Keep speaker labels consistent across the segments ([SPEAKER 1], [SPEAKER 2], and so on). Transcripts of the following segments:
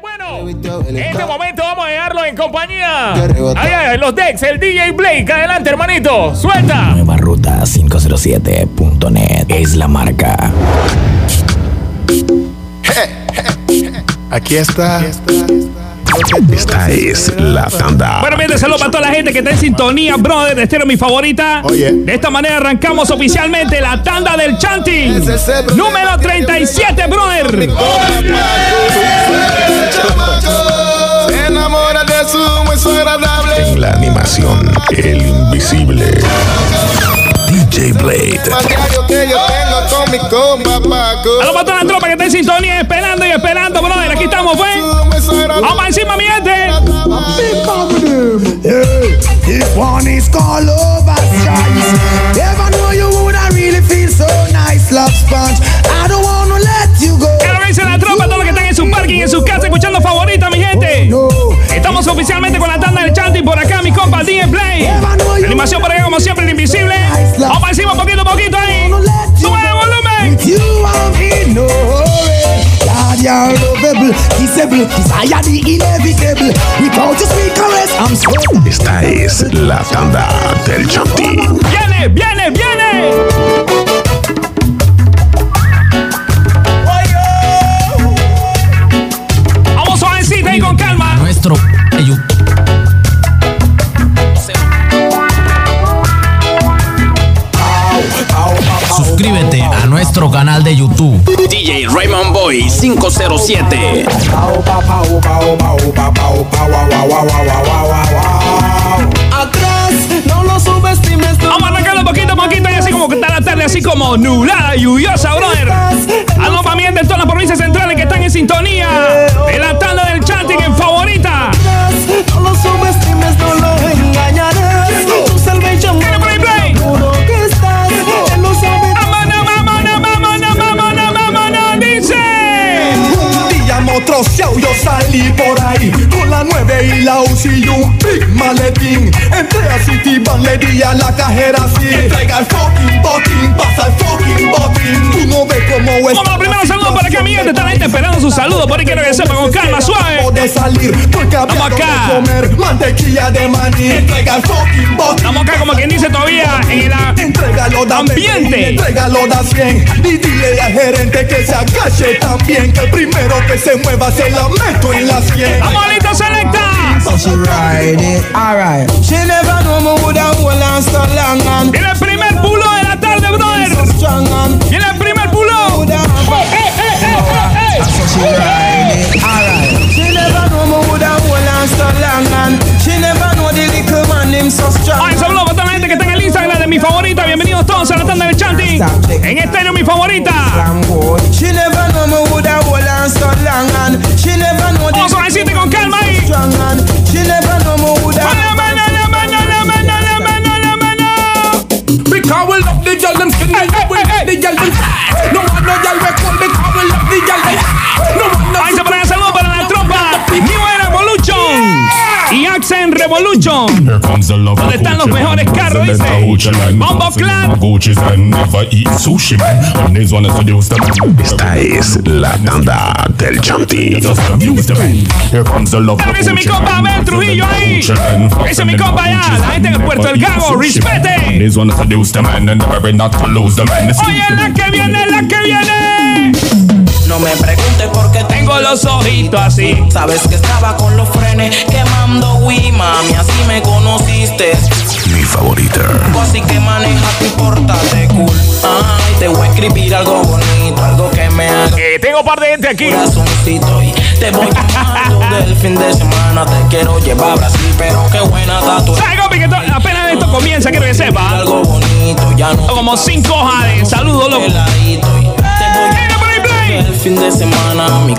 [SPEAKER 1] Bueno, en este momento vamos a dejarlo en compañía. Ay, ay, los decks, el DJ Blake. Adelante, hermanito. Suelta.
[SPEAKER 2] Nueva ruta 507.net es la marca.
[SPEAKER 3] Aquí está.
[SPEAKER 2] Esta es la tanda.
[SPEAKER 4] Bueno, bien, saludos para toda la gente que está en sintonía, brother. Estero mi favorita.
[SPEAKER 3] Oye.
[SPEAKER 4] De esta manera arrancamos oficialmente la tanda del chanting. Número 37, brother.
[SPEAKER 3] Se enamora de su hueso agradable.
[SPEAKER 2] En la animación, el invisible. DJ Blade.
[SPEAKER 4] A los para toda la tropa que está en sintonía, esperando y esperando, brother. Aquí estamos, pues. Vamos encima, mi gente.
[SPEAKER 5] This one is called Overstrides. Never know you woulda really feel so nice, love sponge. I don't wanna let you go.
[SPEAKER 4] ¿Qué lo dice la tropa? Todos los que están en su parking, en su casa, escuchando favorita, mi gente.
[SPEAKER 5] No,
[SPEAKER 4] Estamos oficialmente con la tanda del chanting por acá, mi compa DJ Play. La animación por acá, como siempre, el invisible. Vamos encima, poquito, poquito
[SPEAKER 2] Esta es la tanda del Chanti.
[SPEAKER 4] Viene, viene, viene. Vamos suavecita ahí con calma.
[SPEAKER 6] nuestro Suscríbete a nuestro canal de YouTube.
[SPEAKER 2] Boy 507.
[SPEAKER 5] Atrás, no lo subestimes.
[SPEAKER 4] Vamos a arrancarlo poquito a poquito y así como que está la tarde, así como nublada, lluviosa, brother. Alopamiento en todas las provincias centrales que están en sintonía. De la tanda del chanting en favorita.
[SPEAKER 5] No lo subestimes, no lo engañarás. Tu día motroceado yo salí por ahí Con la 9 y la UCI y un big maletín Entré a City le di a la cajera así Entrega el fucking botín, pasa el fucking botín Tú no ves cómo es
[SPEAKER 4] los primeros saludos para acá, mi gente. Está la gente esperando sus saludos. Por ahí quiero que sepa con calma, suave.
[SPEAKER 5] de salir porque
[SPEAKER 4] Vamos acá.
[SPEAKER 5] que comer mantequilla de maní Entrega el fucking botín
[SPEAKER 4] Estamos acá como quien dice todavía en el a-
[SPEAKER 5] Entrégalo, da
[SPEAKER 4] Ambiente.
[SPEAKER 5] 20, Entrégalo, da 100 Y dile al agache también Que el primero que se mueva se la meto en la 100
[SPEAKER 4] Vamos, listo, selecta.
[SPEAKER 5] She ride it, alright. She never know me woulda hold on so long and
[SPEAKER 4] Viene el primer pulo de la tarde, brother. Viene el primer pulo.
[SPEAKER 5] woulda So she ride it, alright. She never know me woulda hold on so long and she never know the little man him so strong.
[SPEAKER 4] Ay, saludos para toda la gente que está en el Instagram de mi favorita. Bienvenidos todos a la tanda del chanting. En estéreo, mi favorita.
[SPEAKER 5] She never know me woulda hold on so long and she never know the
[SPEAKER 4] Vamos suavecito y con calma ahí.
[SPEAKER 5] strong and she never
[SPEAKER 4] Accent Revolution.
[SPEAKER 7] Here comes the love
[SPEAKER 4] ¿Dónde están los mejores carros, dice? Bombo Clan.
[SPEAKER 2] Esta es la tanda del Chanti.
[SPEAKER 7] Just abuse the man. Here comes the love.
[SPEAKER 4] Ese es mi compa Abel Trujillo ahí. Ese es mi compa allá. La gente de Puerto El Gago. Respete. Oye, la que viene, la que viene.
[SPEAKER 8] No me preguntes por qué
[SPEAKER 4] Tengo los ojitos así.
[SPEAKER 8] Sabes que estaba con los frenes quemando Wii, mami, así me conociste.
[SPEAKER 2] Mi favorita.
[SPEAKER 8] Así que maneja tu portate cool. Ay, te voy a escribir algo bonito, algo que me haga
[SPEAKER 1] Eh, tengo un par de gente aquí.
[SPEAKER 8] corazoncito y te voy llamando del fin de semana. Te quiero llevar a Brasil, pero qué buena tatu.
[SPEAKER 4] ¿Sabes, compi, que apenas esto comienza, quiero que sepa.
[SPEAKER 8] Algo bonito, ya no.
[SPEAKER 4] Como cinco hojas de saludos, loco.
[SPEAKER 8] El fin de semana, mi.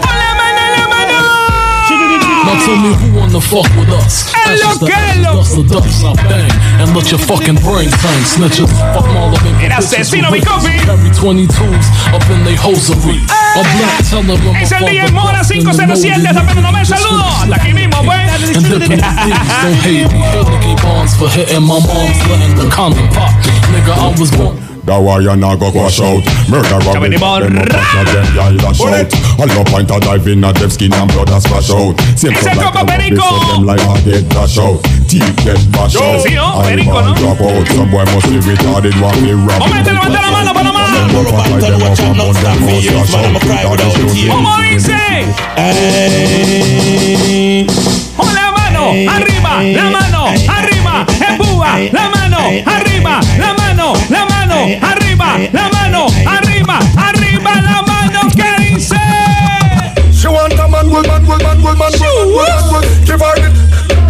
[SPEAKER 6] Now tell me who wanna fuck with us. Ashes to ashes, dust to dust, I bang. And let your fucking brain bang. Snitches, fuck all of them.
[SPEAKER 4] Era asesino, mi compi.
[SPEAKER 6] Carry 22s up in they hosiery. I'm black, tell them
[SPEAKER 4] Es el DJ Mora 507, hasta apenas no me saludo. Aquí mismo, pues.
[SPEAKER 6] And the thieves don't hate me. Holiday bonds for hitting my mom's letting the condom pop. Nigga, I was born.
[SPEAKER 9] That why you not go crash out. Murder
[SPEAKER 4] Ya venimos
[SPEAKER 9] shout. A low point a dive in a dev skin and blood a splash out. Same like a so them like a dead dash out. Teeth get bash out.
[SPEAKER 4] ¿no?
[SPEAKER 9] Man
[SPEAKER 4] ¿no?
[SPEAKER 9] drop out. Some boy must be retarded, want me rap.
[SPEAKER 4] Momento, levanta mano, Panamá.
[SPEAKER 9] Them and them
[SPEAKER 4] la mano arriba, la mano arriba, empúa, la mano arriba, la mano, la mano arriba, la mano arriba, arriba, la mano que dice.
[SPEAKER 10] She want a man, good man, good man, good man, good man, good man, good man. Give her the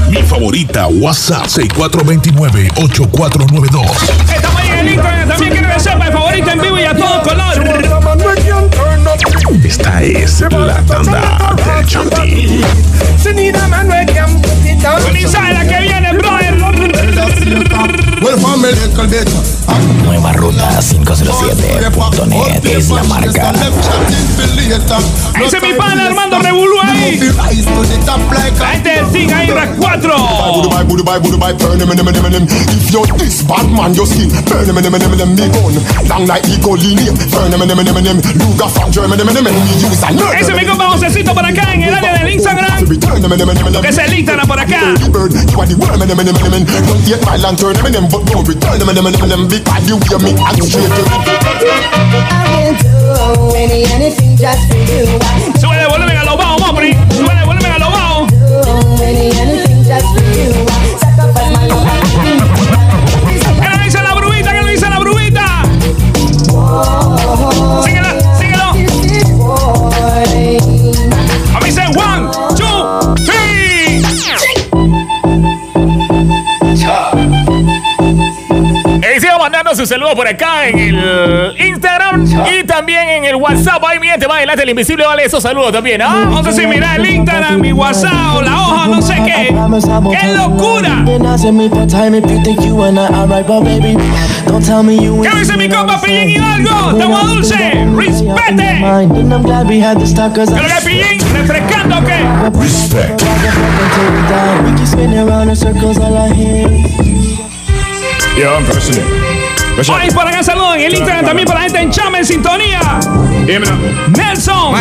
[SPEAKER 11] Mi favorita, WhatsApp 6429-8492.
[SPEAKER 4] Estamos ahí en el Instagram, también quiero que sepa el favorito en vivo y a todo color.
[SPEAKER 11] Esta es la tanda del Chanti.
[SPEAKER 10] It
[SPEAKER 4] la que viene, brother.
[SPEAKER 12] Nueva Ruta 507.net es la marca.
[SPEAKER 4] Ese es mi pana Armando Revolú ahí. La gente del Team Aira 4.
[SPEAKER 9] Buy, buy, buy, buy, buy, burn him, him, him, him, him. If you're this bad man, your skin burn him, him, him, him, him, me gun. Long like Eagle Linear, burn him, him, him, him, him. Luger from Germany, him, him, him, we use a nerd.
[SPEAKER 4] Ese es mi compa Josecito por acá en el área del Instagram. Que es el Instagram por acá.
[SPEAKER 9] The bird, you are the worm, him, him, him, him, him. Don't take my lantern, him, him, but don't return him, him, him, him, him. Because you hear me and straight to
[SPEAKER 13] Any, anything just for you.
[SPEAKER 4] Sube el volumen a lo bajo, Mopri. Sube el volumen a lo bajo.
[SPEAKER 13] Any, anything just for you.
[SPEAKER 1] Sigo mandando su saludo por acá en el Instagram y también en el WhatsApp. Ahí mi gente, más adelante el invisible vale esos saludos también, ¿ah?
[SPEAKER 4] No sé si mira el Instagram, mi WhatsApp, o la hoja, no sé qué. ¡Qué locura! ¿Qué dice mi compa Pillín Hidalgo? ¡Estamos dulce! ¡Respete! ¿Pero que Pillín? ¿Refrescando o qué?
[SPEAKER 11] Respect.
[SPEAKER 9] Yeah, I'm pressing
[SPEAKER 4] Ahí por acá saludos en el Instagram también para la gente en Chama en sintonía. Nelson.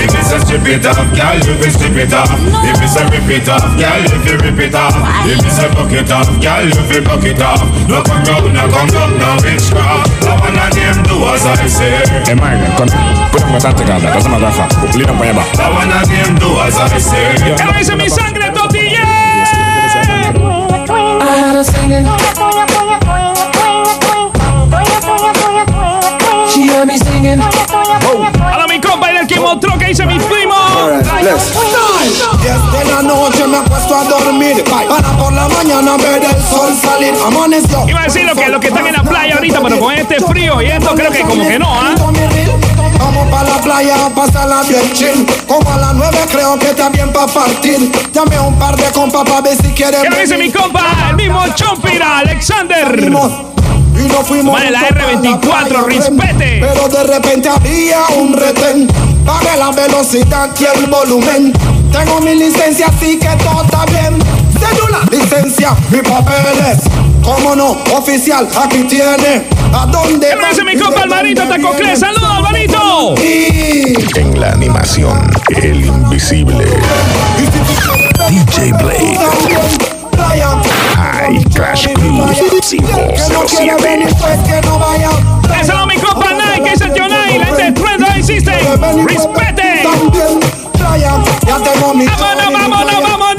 [SPEAKER 9] If it's a strip it off, girl, you fi strip it off. If it's a rip it off, girl, you fi rip it off. If it's a buck it off, girl, you fi buck it off. No come round, no come round, no witchcraft. I wanna them do as I say.
[SPEAKER 11] Eh, Mike, bastante para allá.
[SPEAKER 9] I wanna them do as I say.
[SPEAKER 4] ¿Qué lo dice mi sangre, A mi compa y del que mostró que dice mi primo.
[SPEAKER 10] Desde la noche me acuesto a dormir. Para por la mañana ver el sol salir. Amaneció.
[SPEAKER 4] Iba a decir lo que, lo que están en la playa ahorita, pero con este frío y esto creo que como que no, ¿ah?
[SPEAKER 10] Vamos para la playa a pasarla bien chill Como a las nueve creo que está bien para partir Llamé a un par de compas para ver si quieren
[SPEAKER 4] ¿Qué dice mi compa? El mismo Chompira, Alexander.
[SPEAKER 10] Y nos fuimos
[SPEAKER 4] Vale, la
[SPEAKER 10] juntos pa'
[SPEAKER 4] R24,
[SPEAKER 10] playa,
[SPEAKER 4] respete.
[SPEAKER 10] Pero de repente había un retén Pagué la velocidad y el volumen Tengo mi licencia así que todo está bien Cédula, licencia, mi papeles Cómo no, oficial, aquí tiene ¿A dónde
[SPEAKER 4] ¿Qué lo dice mi compa Alvarito Tacoclé? ¡Saludos, Alvarito!
[SPEAKER 11] En la animación, el invisible. DJ Blade. High Crash
[SPEAKER 10] quiere
[SPEAKER 11] 507.
[SPEAKER 10] venir pues que no
[SPEAKER 4] Ese mi compa Nike, que es Nike, la gente de Trend Line System. ¡Respete! ¡Vámonos, vámonos, vámonos!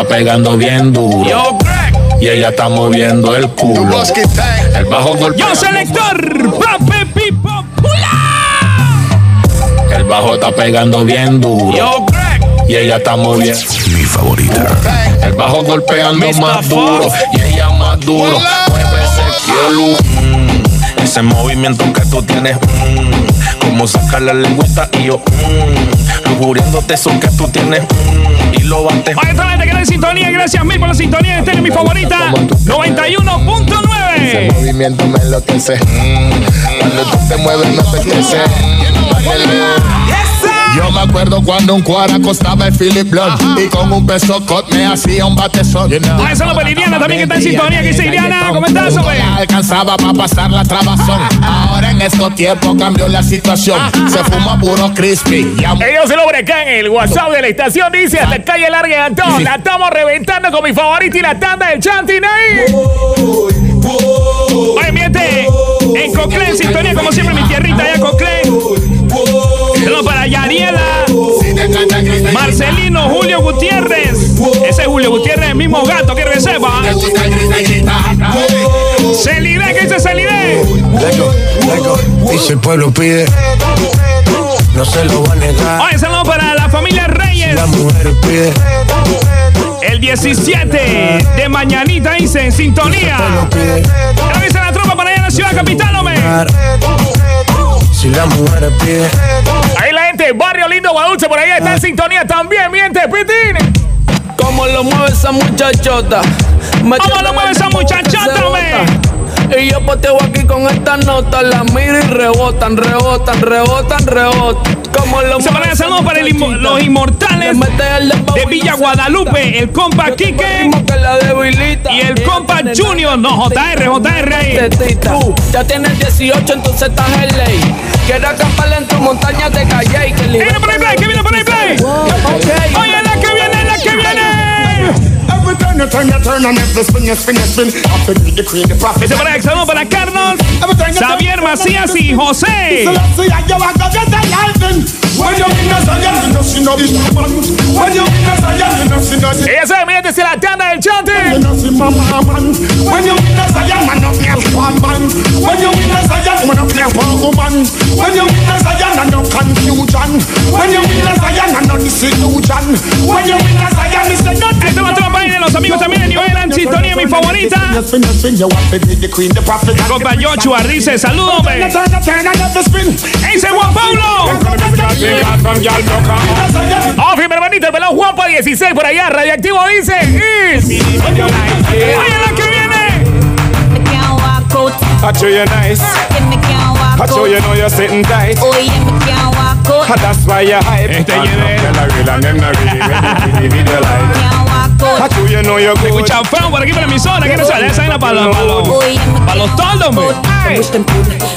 [SPEAKER 14] Está pegando bien duro.
[SPEAKER 4] Yo.
[SPEAKER 14] Y ella está moviendo el culo. El bajo golpea.
[SPEAKER 4] Yo, selector. Pape Pipo. Pula.
[SPEAKER 14] El bajo está pegando bien duro.
[SPEAKER 4] Yo.
[SPEAKER 14] Y ella está moviendo.
[SPEAKER 11] Mi favorita.
[SPEAKER 14] El bajo golpeando
[SPEAKER 4] Mr.
[SPEAKER 14] más duro. Y ella más duro. Mueve ese. Mm, Ese movimiento que tú tienes. mm, Como
[SPEAKER 15] Vamos a sacar la lengüeta y yo, mmm, lujuriándote eso que tú tienes, mmm, y lo bates.
[SPEAKER 4] Oye, toda la gente que está en sintonía, gracias mil por la sintonía. Esta es mi favorita, 91.9.
[SPEAKER 14] Ese movimiento me enloquece. Cuando tú te mueves no te crece. Yo me acuerdo cuando un cuara costaba el Philip Blunt y con un peso cot me hacía un batezón. You know.
[SPEAKER 4] Oye, saludos para Liliana también que está en sintonía. ¿Qué dice Liliana? ¿Cómo estás,
[SPEAKER 14] la alcanzaba para pasar la trabazón. Ahora en estos tiempos cambió la situación. Se fuma puro crispy.
[SPEAKER 1] Ellos se lo en el WhatsApp de la estación. Dice hasta calle Larga de Antón. La estamos reventando con mi favorito y la tanda del Chanti Night.
[SPEAKER 4] Oye, miente. En Coclé, en sintonía, como siempre, mi tierrita allá, Coclé. Yariela, Marcelino, Julio Gutiérrez. Ese es Julio Gutiérrez, el mismo gato, que sepa. Celide, ¿qué dice Celide?
[SPEAKER 14] Si el pueblo pide, no se lo va a negar.
[SPEAKER 4] Oye, saludos para la familia Reyes.
[SPEAKER 14] La mujer pide,
[SPEAKER 4] El 17 de mañanita dice en sintonía.
[SPEAKER 14] pide.
[SPEAKER 4] ¿Qué dice la tropa para allá en la ciudad capital, hombre?
[SPEAKER 14] Si la mujer pide,
[SPEAKER 1] Lindo Guadalupe, por ahí está en sintonía también, miente, Pitín.
[SPEAKER 15] ¿Cómo lo mueve esa muchachota?
[SPEAKER 4] ¿Cómo lo mueve esa muchachota, hombre?
[SPEAKER 15] Y yo poteo aquí con esta nota, la miro y rebotan, rebotan, rebotan, rebotan. ¿Cómo lo
[SPEAKER 4] Se van a saludos para el inmo- los inmortales de Villa Guadalupe, el compa Quique y el compa Junior. No, JR, JR ahí.
[SPEAKER 15] Tú ya tienes 18, entonces estás en ley. Quiero acampar en tu montaña de calle que
[SPEAKER 4] ¿Qué viene por ahí, play? ¿Qué viene por ahí, play? Oye, la que viene, la que viene.
[SPEAKER 16] Turn you turn, you turn, and every spin you spin, you spin. After me, the prophet.
[SPEAKER 4] Para saludos para Carlos, Xavier Macías y José.
[SPEAKER 1] Ella sabe, la tanda del
[SPEAKER 16] chante. Este va a
[SPEAKER 4] para los amigos también de Nivel Anchitonia, mi favorita. Compa Yochu Ardice, saludos, Ese Juan Pablo.
[SPEAKER 1] Oh, mi hermanito, el pelado Juanpa 16 por allá, radioactivo dice. Is.
[SPEAKER 4] Oye, la que viene.
[SPEAKER 3] I show you nice. I show you know you're sitting tight. That's why you hype.
[SPEAKER 4] Este
[SPEAKER 3] And
[SPEAKER 4] lleve-
[SPEAKER 3] them not real and them not really ready to you you're
[SPEAKER 4] Escuchan feo por aquí por la emisora. ¿Qué no sale? Esa vaina para los, para los, para los toldos, hombre. Ay.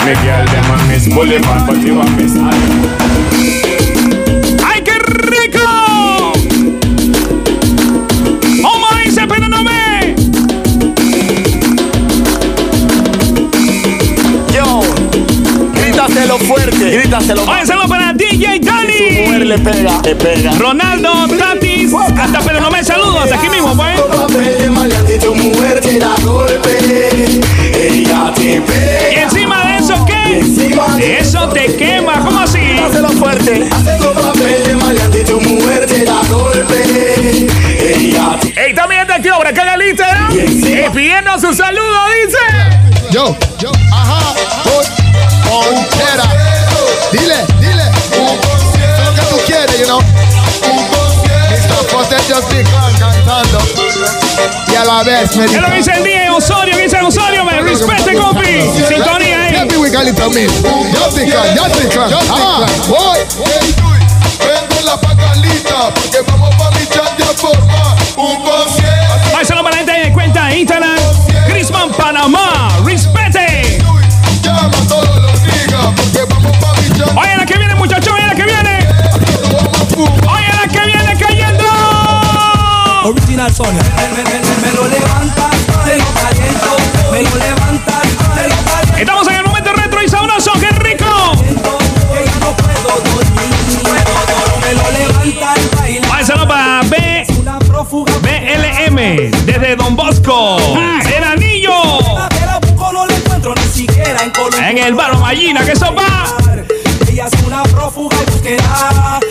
[SPEAKER 3] Me girl them a miss bully man, but you a miss.
[SPEAKER 4] ¡Ay, qué rico! ¿Cómo dice, pero no me?
[SPEAKER 14] Yo, grítaselo fuerte, grítaselo
[SPEAKER 4] Oye, saludos para DJ
[SPEAKER 14] Mujer
[SPEAKER 4] Dani.
[SPEAKER 14] le pega, le pega.
[SPEAKER 4] Ronaldo, Tatis, hasta pero no me saludos, hasta aquí mismo, pues.
[SPEAKER 14] tu mujer te da golpe, ella te
[SPEAKER 4] Y encima de eso, ¿qué? Eso te quema, ¿cómo así?
[SPEAKER 14] Grítaselo fuerte. Haciendo papel de maleante, tu mujer te da golpe, ella te
[SPEAKER 1] Ey, también está activo por acá en el Instagram. Eh, pidiendo su saludo, dice.
[SPEAKER 17] Yo, yo, ajá, voy, you know. Mr. Foster just be calm, cantando. Y a la vez me
[SPEAKER 4] lo dice el día Osorio, que dice Osorio, me respete, compi. Sintonía ahí.
[SPEAKER 17] Just just. Ah, voy. Vengo la pacalita, porque vamos pa' mi chat de forma un concierto.
[SPEAKER 4] Oye, saludos para la gente de cuenta de Instagram. Grisman Panamá, respete.
[SPEAKER 17] Llama todos los porque vamos pa' mi chat.
[SPEAKER 4] Oye, la que viene, muchachos, Oye, la que viene cayendo.
[SPEAKER 5] Original Sonia. Me, me, me, me lo levantas, te lo caliento, me lo levantas, te lo caliento.
[SPEAKER 4] Estamos en el momento retro y sabroso, qué rico.
[SPEAKER 5] Que ya no puedo dormir, puedo, me lo levantas, baila.
[SPEAKER 4] Oye, saludos para B,
[SPEAKER 5] Una prófuga,
[SPEAKER 4] BLM, desde Don Bosco, el anillo.
[SPEAKER 5] en
[SPEAKER 4] el barro Mallina, que eso va.
[SPEAKER 5] Ella es una prófuga y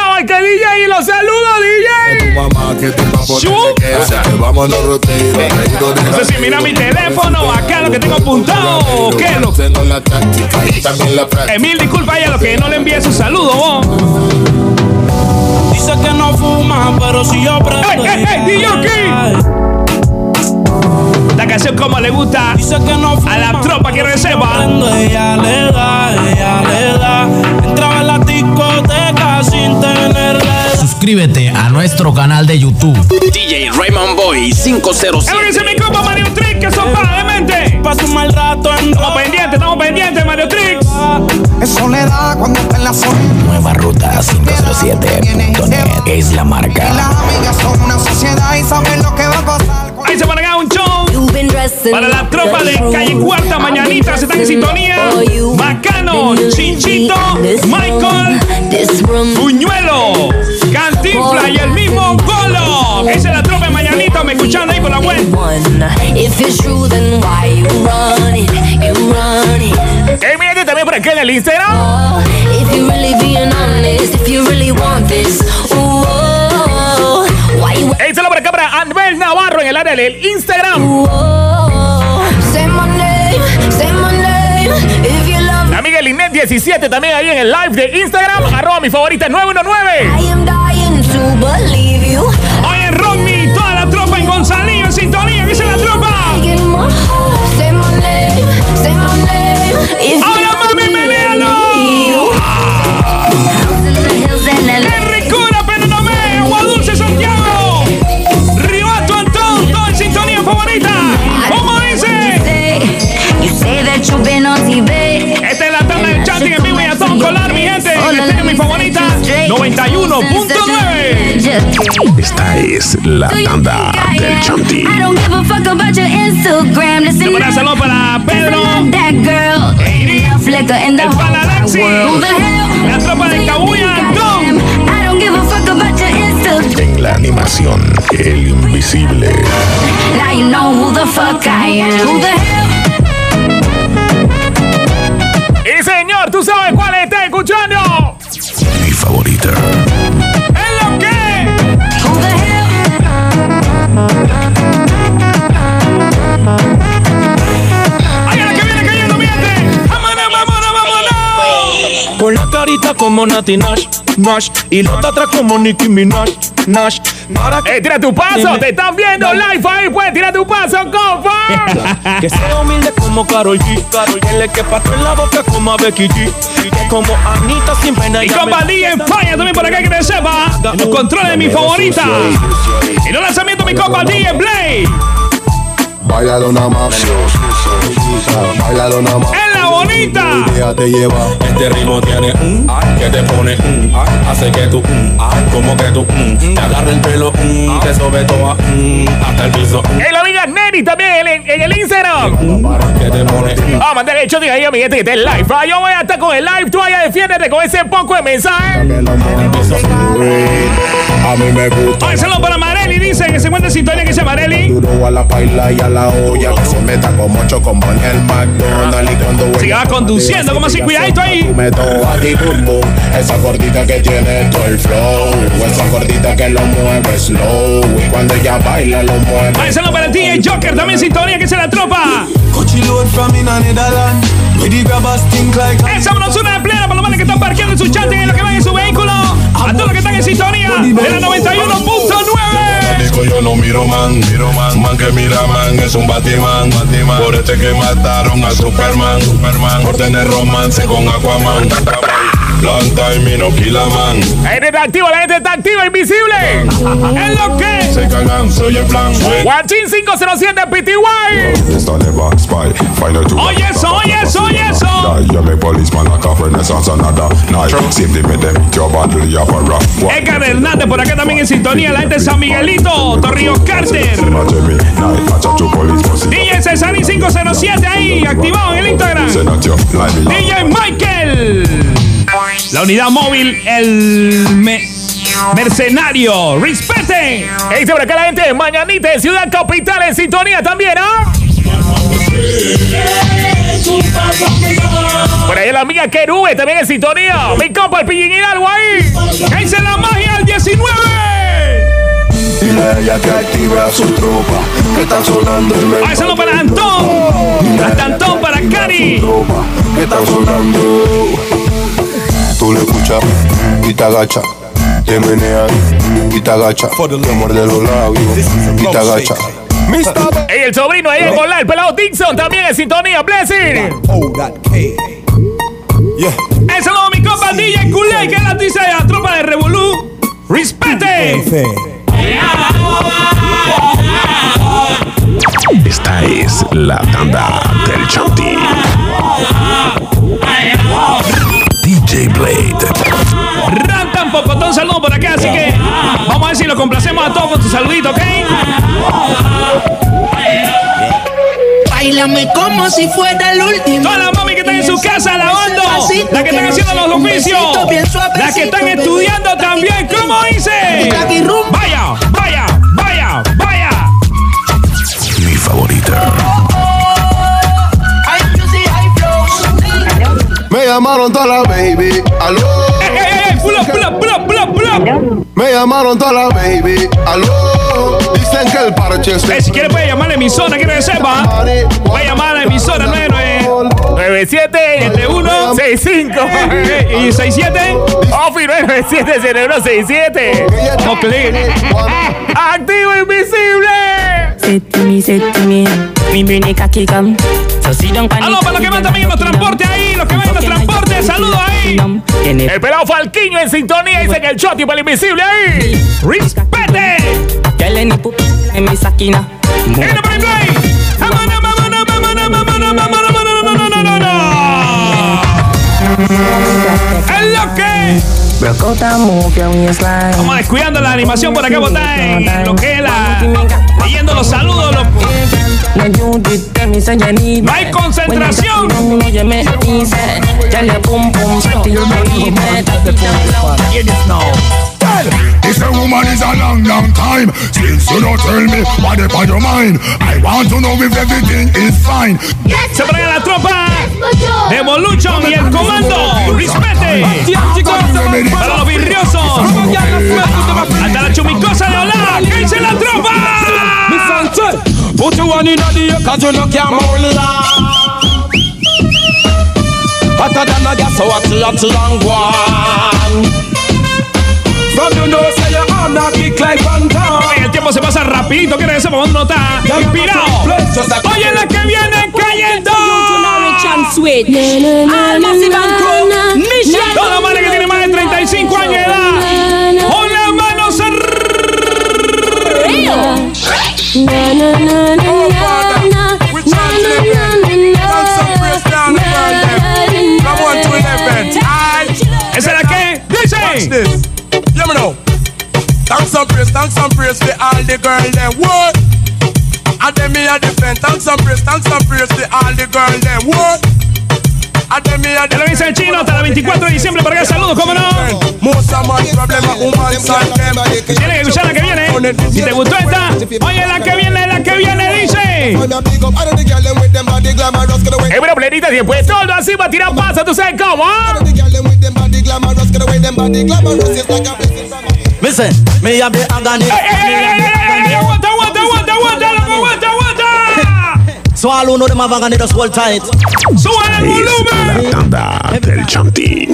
[SPEAKER 5] Que
[SPEAKER 1] DJ y los saludos, DJ.
[SPEAKER 17] mamá que poner
[SPEAKER 4] Shu.
[SPEAKER 17] que vámonos de
[SPEAKER 4] No sé si mira mi teléfono, acá lo que tengo apuntado, o qué lo
[SPEAKER 17] Tengo la táctica y también la práctica.
[SPEAKER 4] Emil, disculpa a lo que no le envíe su saludo, vos.
[SPEAKER 8] Dice que no fuma, pero si yo prendo.
[SPEAKER 4] ¡Ey, ey, ey, DJ aquí! La canción como le gusta
[SPEAKER 8] Dice que no fuma,
[SPEAKER 4] a la tropa que reserva.
[SPEAKER 8] Ella le da, ella le da.
[SPEAKER 2] Suscríbete a nuestro canal de YouTube.
[SPEAKER 18] DJ Raymond Boy
[SPEAKER 4] Es lo que
[SPEAKER 18] 507.
[SPEAKER 4] mi compa Mario Trick, que son para de mente.
[SPEAKER 8] Pasa un mal rato en
[SPEAKER 4] Estamos pendientes, estamos pendientes, Mario Tricks.
[SPEAKER 5] Es soledad cuando está en la zona.
[SPEAKER 2] Nueva ruta 507.net es la
[SPEAKER 5] Y
[SPEAKER 2] marca.
[SPEAKER 5] las amigas son una sociedad y saben lo que va a pasar.
[SPEAKER 4] Ahí se van a un show. Para la tropa de calle Cuarta Mañanita se están en sintonía. Macano, Chinchito, Michael, Puñuelo, Cantinfla y el mismo Golo. Esa es la tropa de Mañanita, me escuchando ahí por la web.
[SPEAKER 19] If it's true, then why you run it? You run it.
[SPEAKER 1] Ey, mi gente también por acá en el Instagram.
[SPEAKER 19] Oh, you
[SPEAKER 1] El Instagram.
[SPEAKER 19] oh, say my name, say my name, if you love me.
[SPEAKER 1] La amiga Linet 17 también ahí en el live de Instagram. Arroba mi favorita 919.
[SPEAKER 19] I am dying to believe you.
[SPEAKER 4] 91.9.
[SPEAKER 7] Esta es la tanda del Chanti.
[SPEAKER 19] I don't give a fuck about your Instagram. Listen,
[SPEAKER 4] Un saludo para Pedro. El Palalaxi. La tropa de Cabuya, Antón.
[SPEAKER 19] I don't give a fuck about your Instagram.
[SPEAKER 7] En la animación, el invisible.
[SPEAKER 19] Now you know who the fuck I am. Who the hell?
[SPEAKER 1] Y señor, ¿tú sabes cuál está escuchando?
[SPEAKER 7] Favorita.
[SPEAKER 8] Con la carita como Nati Nash, Nash. Y la otra atrás como Nicki Minaj, Nash.
[SPEAKER 1] Eh, tira tu paso, te están viendo live ahí, pues tira tu paso, compa.
[SPEAKER 8] que sea humilde como Karol G. Karol G. Le que pato en la boca como a Becky G. Que como Anita sin pena.
[SPEAKER 4] Y
[SPEAKER 8] ella
[SPEAKER 4] compa
[SPEAKER 8] me-
[SPEAKER 4] DJ en falla también por acá que te sepa. Los controles de mi favorita. Y los lanzamientos mi compa DJ Blade.
[SPEAKER 17] Bailalo nada más. Bailalo nada más.
[SPEAKER 4] En la bonita.
[SPEAKER 17] Te lleva.
[SPEAKER 20] Este ritmo tiene un que te pone un hace que tú un como que tú un te agarra el pelo un te sobe toda un hasta el piso
[SPEAKER 1] El amiga Neri también en, en el Instagram. Vamos a mandar el shot ahí a mi gente que está en live. Ah, Yo voy a estar con el live, tú allá defiéndete con ese poco de mensaje.
[SPEAKER 17] A mí me gusta.
[SPEAKER 4] Oye, saludos para Mareli. Dice que se encuentra en sintonía que dice Mareli.
[SPEAKER 17] Duro a la paila y a la olla que se meta como chocomo en el McDonald's y cuando
[SPEAKER 4] Si
[SPEAKER 17] ella
[SPEAKER 4] va conduciendo, ¿cómo así? Cuidadito ahí.
[SPEAKER 17] Ti Esa gordita que tiene todo el flow Esa gordita que lo mueve slow Y cuando ella baila lo mueve
[SPEAKER 4] Oye, saludos para el DJ También en sintonía que dice la tropa. Esa sabrosura de plena para los manes que están parqueando en su chat en lo que van en su vehículo. A todos los que están en sintonía de la 91.9.
[SPEAKER 3] Digo yo no miro man, miro man, man que mira man, es un Batman, Batman. Por este que mataron a Superman, Superman. Por tener romance con Aquaman, Long time y no killa man.
[SPEAKER 1] La gente está activa, la gente está activa, invisible.
[SPEAKER 4] Es lo que.
[SPEAKER 3] Se cagan, soy el plan.
[SPEAKER 1] Guachín 507 PTY.
[SPEAKER 4] Oye eso, oye eso, oye eso.
[SPEAKER 3] A a.
[SPEAKER 4] Edgar Hernández por acá también en sintonía. La gente de San Miguelito, Torrijos Carter. DJ Cesarín 507 ahí, activado en el Instagram. DJ Michael. La unidad móvil, el me- mercenario. Respeten.
[SPEAKER 1] E dice por acá la gente de Mañanita en Ciudad Capital en sintonía también, ¿ah? Por ahí la amiga Kerube también en sintonía. Mi compa el Pillín Hidalgo ahí.
[SPEAKER 4] ¿Qué dice la magia al 19?
[SPEAKER 21] Dile a ella que active a su tropa, que están sonando el
[SPEAKER 4] Ahí saludo para Antón. Hasta Antón para Cari.
[SPEAKER 21] que sonando. Tú le escuchas y te agachas, te meneas y te agachas, te muerde los labios y te agachas.
[SPEAKER 1] Ey, el sobrino ahí en Gola, el pelado Dixon también en sintonía. Blessing.
[SPEAKER 4] Ahí saludo a mi compa DJ Kuley, que la dice a la tropa de Revolú. ¡Respete!
[SPEAKER 11] Esta es la tanda del Chanti. DJ Blade.
[SPEAKER 4] Rantan Pocotón, saludo por acá, así que vamos a ver si lo complacemos a todos con tu saludito, ¿ok?
[SPEAKER 22] Bailame como si fuera el último.
[SPEAKER 4] Todas las mami que están en su casa lavando,
[SPEAKER 22] Despacito,
[SPEAKER 4] las que están haciendo los oficios, las que están estudiando también, ¿cómo dice?
[SPEAKER 22] Room.
[SPEAKER 4] Vaya, vaya, vaya, vaya.
[SPEAKER 11] Mi favorita.
[SPEAKER 21] Llamaron toda la baby, aló.
[SPEAKER 4] ¡Ey, ey, ey! ¡Pull up, pull up, pull up, pull up, pull up!
[SPEAKER 21] Me llamaron toda la baby, aló. Dicen que el parche se
[SPEAKER 4] Eh, si quiere puede llamar a la emisora, quiero que sepa. Puede llamar a la emisora 99
[SPEAKER 1] 97
[SPEAKER 4] 71
[SPEAKER 1] 65
[SPEAKER 4] eh, y 67.
[SPEAKER 1] Ofi 97 0167.
[SPEAKER 4] Como click.
[SPEAKER 1] Activo invisible.
[SPEAKER 23] Say to me, say to me, the cocky come.
[SPEAKER 4] Aló, para los que van también en los transportes ahí, los que van en los transportes, saludos ahí.
[SPEAKER 1] El pelado Falquiño en sintonía dice que el shot para el invisible ahí.
[SPEAKER 4] ¡Respete!
[SPEAKER 23] Girl, any poop in me sakina.
[SPEAKER 4] ¡En el play! ¡Es lo que! Vamos descuidando la animación por acá, botar en lo que es la. leyendo los saludos. Los,
[SPEAKER 23] No,
[SPEAKER 4] hay concentración.
[SPEAKER 24] This now. A woman is a long, long time Since you don't tell me what is on your mind I want to know if everything is fine
[SPEAKER 4] Se trae la tropa de Evolution y el comando. ¡Respete! Para los virriosos. Hasta la chumicosa de Olá. ¿Qué dice la tropa?
[SPEAKER 25] Put you one in the ear, cause you no can hold on. Hotter than a gas, so hot, hot, long one.
[SPEAKER 4] El tiempo se pasa rapidito. Que sepa cuando está inspirado. Oye, la que viene cayendo. Toda la madre que tiene más de 35 años de edad. Con las manos ¿Esa
[SPEAKER 25] and praise, thanks and praise for all the girl them. What? And then me a defend. Thanks and praise, thanks and praise for all the girl them. What?
[SPEAKER 4] Te lo dice el chino hasta el 24 de diciembre para que saludos, ¿cómo no? Tienes que escuchar la que viene. Si te gustó esta, oye la que viene, la que viene, dice.
[SPEAKER 1] Es bueno, plenita, después todo así va a tirar pasa, tú sabes cómo. ¿Ah?
[SPEAKER 25] Listen, me have the agony.
[SPEAKER 4] ¡Ey, ey, ey, ey, ey, ey! ¡Aguanta, aguanta, aguanta, aguanta, loco, aguanta, aguanta!
[SPEAKER 25] So all who know them have agony just hold tight.
[SPEAKER 4] ¡Suban el volumen!
[SPEAKER 11] La tanda del Chanti.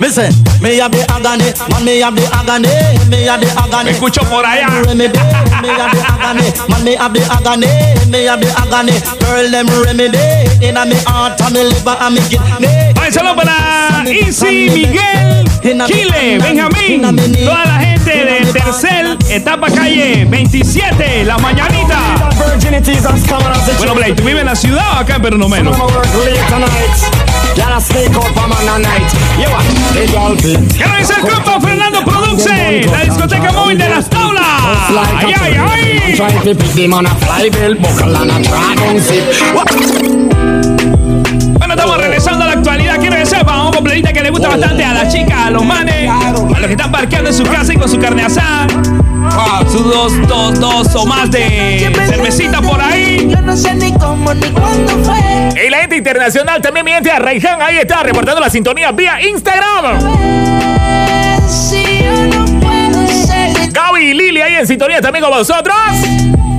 [SPEAKER 25] Listen, me have the agony, man, me have the agony, me have the agony.
[SPEAKER 4] Me escucho por allá.
[SPEAKER 25] Remedy, me have the agony, man, me have the agony, me have the agony. Girl, them remedy, inna me heart, and me liver, and me kidney.
[SPEAKER 4] Ay, saludos para Easy, Miguel, Chile, Benjamín, toda la gente de Tercel, etapa calle 27, La Mañanita. Bueno, Blake, ¿tú vives en la ciudad o acá en Perú no menos? ¿Qué dice el compa Fernando Produce? La discoteca móvil de las tablas. ¡Ay, ay, ay! Bueno, estamos regresando a la actualidad. Quiero que sepan, un completita que le gusta bastante a las chicas, a los manes, a los que están parqueando en su casa y con su carne asada. Wow, sus dos, dos, dos o más de cervecita por ahí.
[SPEAKER 13] Yo no sé ni cómo ni cuándo fue.
[SPEAKER 1] Y la gente internacional también miente a Raihan. Ahí está reportando la sintonía vía Instagram. Gaby y Lili ahí en sintonía también con vosotros.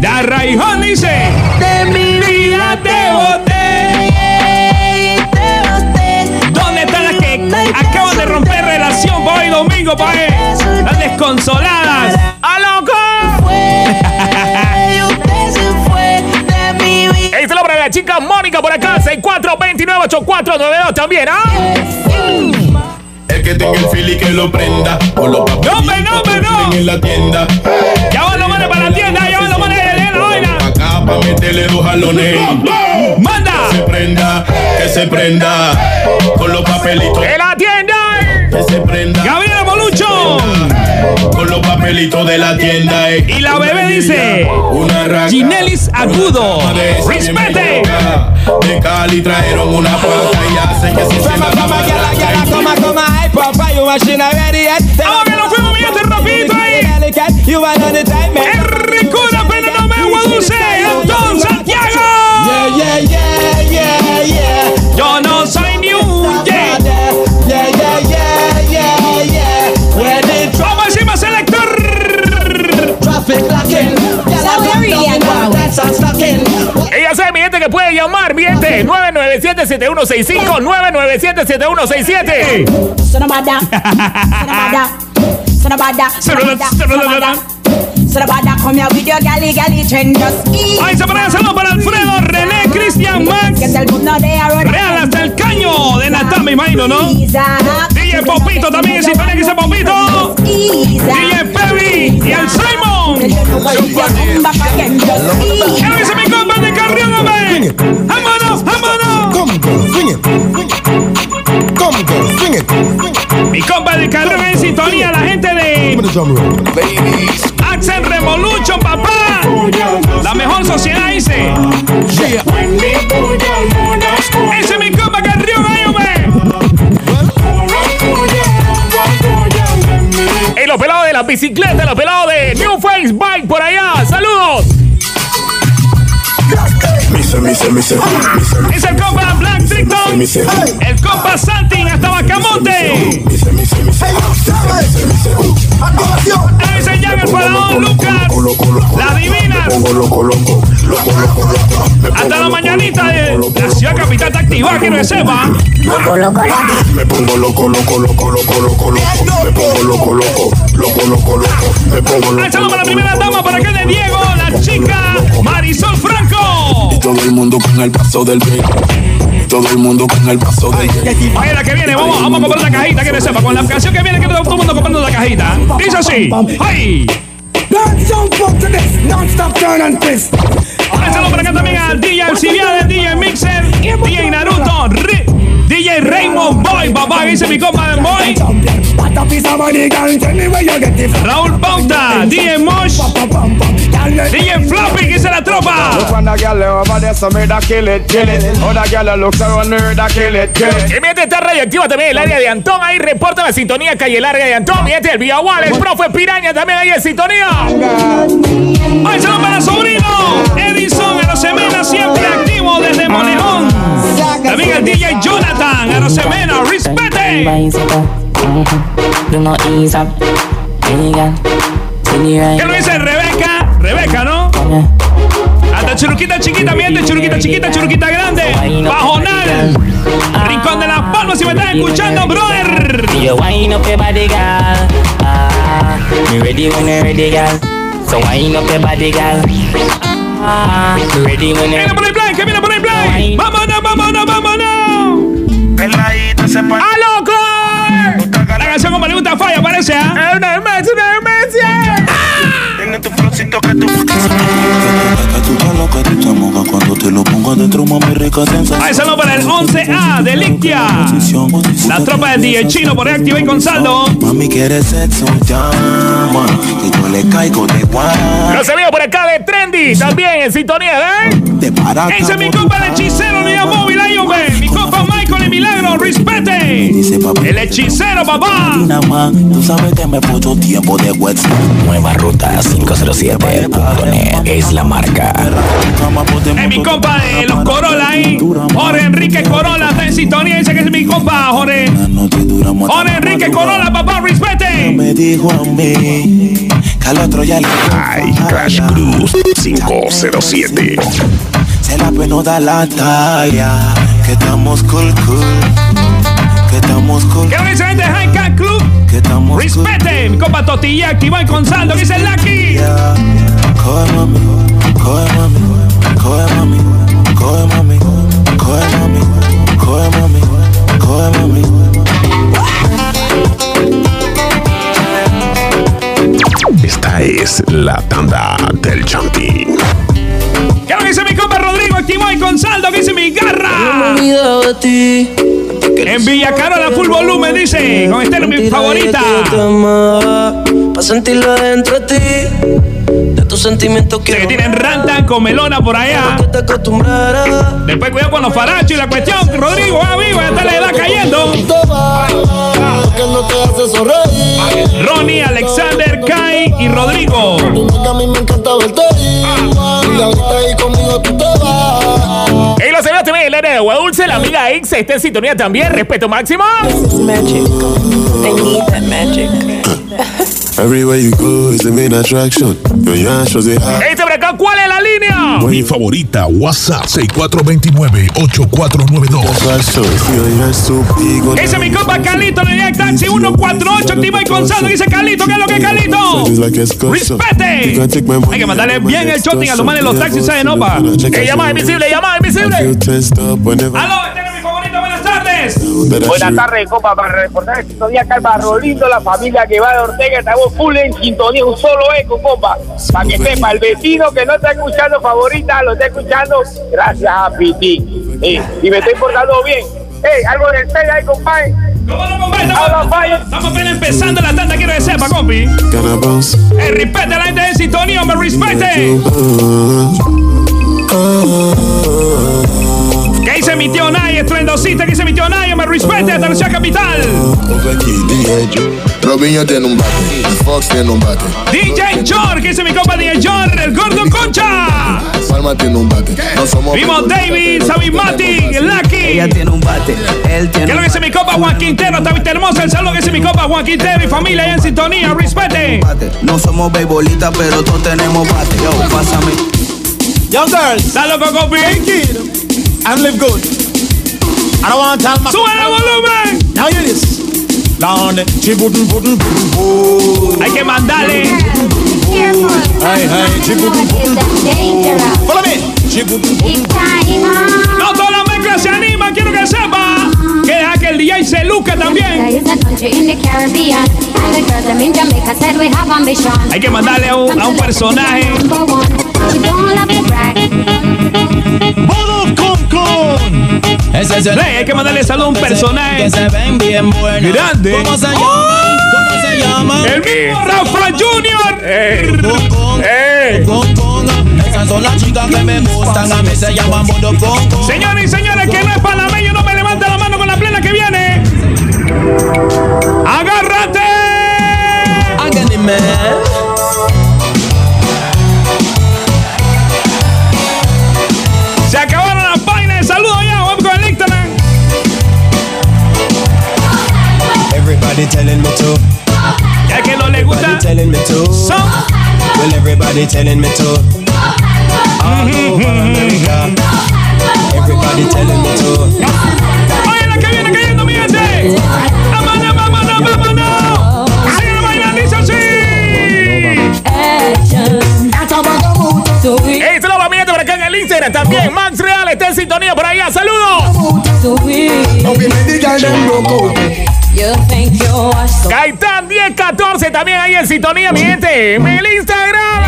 [SPEAKER 4] Da Raijón dice:
[SPEAKER 13] de mi vida
[SPEAKER 4] te boté. Domingo, pa' Las desconsoladas. ¡A loco!
[SPEAKER 1] Ahí está la obra de la chica Mónica por acá. 64298492 también, ¿ah?
[SPEAKER 3] El que tenga el fili que lo prenda. Con los papeles
[SPEAKER 4] ¡No, hombre, no, hombre, no!
[SPEAKER 3] en la tienda.
[SPEAKER 4] Ya van los manes para la tienda, ya van los manes de la vaina.
[SPEAKER 3] Acá pa' meterle dos jalones.
[SPEAKER 4] ¡Manda!
[SPEAKER 3] Que se prenda, que se prenda. Con los papelitos.
[SPEAKER 1] ¡En la tienda!
[SPEAKER 3] Que se prenda. Con los papelitos de la tienda. eh.
[SPEAKER 4] Y la bebé dice:
[SPEAKER 3] Una raca.
[SPEAKER 4] Ginelis Agudo. ¡Respete!
[SPEAKER 3] De Cali trajeron una pata y hacen que se sienta
[SPEAKER 26] Toma, toma, ay, papá, you machine already yet.
[SPEAKER 4] ¡Vamos que nos fuimos, mi gente, rapidito ahí!
[SPEAKER 26] You are on the time, man.
[SPEAKER 4] ¡Enricuda, pero no me dulce! ¡Antón Santiago!
[SPEAKER 26] Yeah, yeah, yeah, yeah, yeah.
[SPEAKER 4] Yo no soy
[SPEAKER 1] Ella sabe, mi gente, que puede llamar, mi gente. 997-7165, 997-7167.
[SPEAKER 13] Sonabada. Sonabada. Sonabada. Sonabada. Sonabada. Sonabada. Come here with your galley, galley trend. Just eat.
[SPEAKER 4] Ahí se pone saludo para Alfredo, Cristian, Max. Real hasta el caño de Natal, me imagino, ¿no? DJ Popito también, si que ser Popito. DJ Pevi y el Simon. ¿Qué dice mi compa de Carrión, hombre? ¡Vámonos, vámonos!
[SPEAKER 17] Come girl, swing it. Come girl, swing it.
[SPEAKER 4] Mi compa de Carrión en sintonía, la gente de. Axel Revolution, papá. La mejor sociedad, dice. Ese es mi compa Carrión, ahí, hombre.
[SPEAKER 1] Y los pelados de la bicicleta, los pelados de New Face Bike por allá.
[SPEAKER 4] Es el compa Black Trickton. El compa Santin hasta Bacamonte. Jan el Faraón, Lucas. Las divinas.
[SPEAKER 3] Pongo loco, loco, loco, loco, loco.
[SPEAKER 4] Hasta la mañanita de la ciudad capital está activada, que sepa.
[SPEAKER 3] Me pongo loco, loco, loco, loco, loco, loco. Me pongo loco, loco, loco, loco, loco. Me pongo loco.
[SPEAKER 4] Saludo para la primera dama, para acá de Diego, la chica Marisol Franco.
[SPEAKER 3] Todo el mundo con el paso del break. Todo el mundo con el paso del break.
[SPEAKER 4] Oye, la que viene, vamos, vamos a comprar la cajita, que sepa. Con la canción que viene, que todo el mundo comprando la cajita. Dice así. ¡Ay! Ahora saludo para acá también al DJ Alcibiades, DJ Mixer, DJ Naruto, DJ Raymond Boy, papá, dice mi compa de Boy. Raúl Pauta, DJ Mosh, DJ Floppy, que dice la tropa.
[SPEAKER 1] Y miente está radioactiva también el área de Antón. Ahí reporta la sintonía calle larga de Antón. Miente el Villagual, el profe Piraña también ahí en sintonía.
[SPEAKER 4] Ay, para sobrino Edison Arosemena, siempre activo desde Monejón. También el DJ Jonathan Arosemena, respete.
[SPEAKER 27] Do not ease up. Any girl, see me right
[SPEAKER 4] ¿Qué lo dice Rebeca? Rebeca, ¿no? Hasta churuquita chiquita, miente, churuquita chiquita, churuquita grande. Bajonal. Rincón de las Palmas, si me están escuchando, brother.
[SPEAKER 27] You wind up your body, girl. Ah, me ready when you're ready, girl. So wind up your body, girl. Ah, me ready when you're
[SPEAKER 4] el play, que viene por el play. Vámonos, vámonos, vámonos.
[SPEAKER 1] ¡A loco!
[SPEAKER 4] La canción como le gusta falla, parece, ¿ah?
[SPEAKER 1] ¡Una demencia, una demencia!
[SPEAKER 3] Tiene tu flowcito que tú. Cuando te lo pongo adentro, mami, rica sensación.
[SPEAKER 4] Ahí saludo para el 11A de Lictia. La tropa del DJ Chino por activa y con saldo.
[SPEAKER 3] Mami, quiere sexo, llama. Que yo le caigo de guay.
[SPEAKER 1] Los amigos por acá de Trendy también en sintonía, ¿eh?
[SPEAKER 3] De.
[SPEAKER 4] Ese es mi compa el hechicero, unidad móvil, ahí, hombre. Mi compa El hechicero, papá.
[SPEAKER 2] Nada tú sabes que me puso tiempo de WhatsApp. Nueva ruta 507.net es la marca.
[SPEAKER 4] Es mi compa de los Corolla ahí. Jorge Enrique Corolla está en sintonía. Dice que es mi compa, Jorge. Jorge Enrique Corolla, papá, respete.
[SPEAKER 2] Me dijo a mí que al otro ya le.
[SPEAKER 11] Ay, Crash Cruz 507.
[SPEAKER 2] Se la penuda la talla. Que estamos cool, cool. Que estamos cool.
[SPEAKER 4] ¿Qué dice gente de High Club?
[SPEAKER 2] Que estamos
[SPEAKER 4] Respete. Mi compa Totilla, activó y con. Dice Lucky.
[SPEAKER 2] Coge mami, coge mami, coge mami, coge mami, coge mami, coge mami, coge mami.
[SPEAKER 11] Esta es la tanda del Chantín.
[SPEAKER 4] ¿Qué lo que dice mi compa Rodrigo? Activó y con saldo. ¿Qué dice mi garra? En Villa Carola, full volumen, dice. Con Estela, mi favorita.
[SPEAKER 28] Para sentirlo dentro de ti. De tus sentimientos
[SPEAKER 4] que tienen rantan con melona por allá. Después cuidado con los farachos y la cuestión. Rodrigo, va vivo, ya está la edad cayendo. Ronnie, Alexander, Kai y Rodrigo.
[SPEAKER 17] a mí me encanta verte Y ahorita ahí conmigo tú te vas.
[SPEAKER 1] Y lo se ve también el área de agua dulce, la amiga X está en sintonía también. Respeto máximo.
[SPEAKER 29] Magic. I need that magic.
[SPEAKER 21] Everywhere you go is the main attraction. Your yarn shows it high.
[SPEAKER 1] Este por acá, ¿cuál es la línea?
[SPEAKER 11] Mi favorita, WhatsApp 6429-8492.
[SPEAKER 4] Ese es mi compa Calito de Jack Taxi 148. Activo y con saldo. Dice Calito, ¿qué es lo que es Calito? Respete. Hay que mandarle bien el shotting a los manes de los taxis, ¿sabes, no, pa?
[SPEAKER 1] Que llama invisible, llama invisible.
[SPEAKER 4] Aló, Buenas tardes.
[SPEAKER 30] Buenas tardes, compa, para reportar en sintonía acá el Barro Lindo, la familia que va de Ortega, estamos full en sintonía, un solo eco, compa. Para que sepa, el vecino que no está escuchando favorita, lo está escuchando gracias a Piti. Eh, y me estoy portando bien. Eh, algo del 6 ahí, compadre.
[SPEAKER 4] ¿Cómo no, compadre? Estamos, estamos apenas empezando la tanda, quiero que sepa, compi. Eh, respete a la gente de sintonía, me respete. ¿Qué dice mi tío Nay? Estruendosita, ¿qué dice mi tío Nay? Me respete hasta la ciudad capital.
[SPEAKER 17] Robinho tiene un bate, Fox tiene un bate,
[SPEAKER 4] DJ Jor, ¿qué dice mi compa DJ Jor? El gordo concha.
[SPEAKER 17] Palma tiene un bate. No somos
[SPEAKER 4] Vimos David, Sabimati, Lucky.
[SPEAKER 9] Ella tiene un bate, él
[SPEAKER 4] ¿Qué
[SPEAKER 9] tiene
[SPEAKER 4] lo que dice mi compa Juan Quintero? Está vista hermosa. El saludo que dice mi compa Juan Quintero y familia allá en sintonía. Respete.
[SPEAKER 9] bate. No somos beisbolistas, pero todos tenemos bate. Yo, pásame.
[SPEAKER 26] Young girls,
[SPEAKER 4] Está loco, compi.
[SPEAKER 26] And live good. I don't want to tell my.
[SPEAKER 4] El volumen.
[SPEAKER 26] Now hear this. Down chibudun budun budun.
[SPEAKER 4] Hay que mandarle.
[SPEAKER 26] Hey, hey, chibudun budun. Follow me. Chibudun budun.
[SPEAKER 4] No toda la mezcla se anima. Quiero que sepa que deja que el DJ se luque también. Hay que mandarle a un, a un personaje.
[SPEAKER 31] Ese es el
[SPEAKER 4] hay que mandarle saludo a un personaje
[SPEAKER 31] que se ven bien buenos.
[SPEAKER 4] grande.
[SPEAKER 31] ¿Cómo se llaman? ¿Cómo se llaman?
[SPEAKER 4] El mismo Rafa Junior.
[SPEAKER 31] Con, con, Esas son las chicas que me gustan. A mí se llaman con.
[SPEAKER 4] Señores y señores, que no es panameño, no me levante la mano con la plena que viene. ¡Agárrate!
[SPEAKER 31] Háganme. Everybody telling me to.
[SPEAKER 4] Ya que no le gusta.
[SPEAKER 31] Everybody telling me to.
[SPEAKER 4] Son.
[SPEAKER 31] Well, everybody telling me to. All over America. Everybody telling me to.
[SPEAKER 4] Oye, la que viene cayendo, mi gente. ¡Vámonos, vámonos, vámonos! ¡Sigue bailando, dice así! Ey, saludos a mi gente por acá en el Instagram también. Max Real está en sintonía por allá. ¡Saludos! Gaitán 1014 también ahí en sintonía, mi gente. En el Instagram.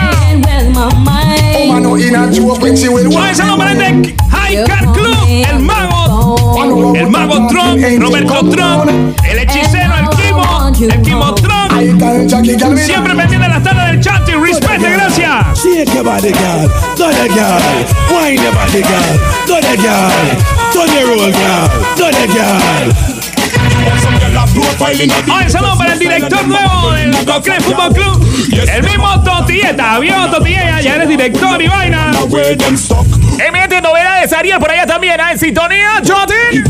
[SPEAKER 4] Saludos para el de High Car Club. El mago. El mago Tron. Roberto Tron. El hechicero, el Kimo. El Kimo Tron. Siempre pendiente de las tardes del chat y respete, gracias.
[SPEAKER 5] Shake your body, girl. Do the girl. Wine your body, girl. Do the girl. Turn your roll, girl. Do the girl.
[SPEAKER 4] Hoy saludo para el director nuevo del Coclé Fútbol Club. El mismo Totieta. Vio Totieta, ya eres director y vaina.
[SPEAKER 1] Eminentes novedades, Ariel por allá también, ¿ah? en sintonía, Jotin.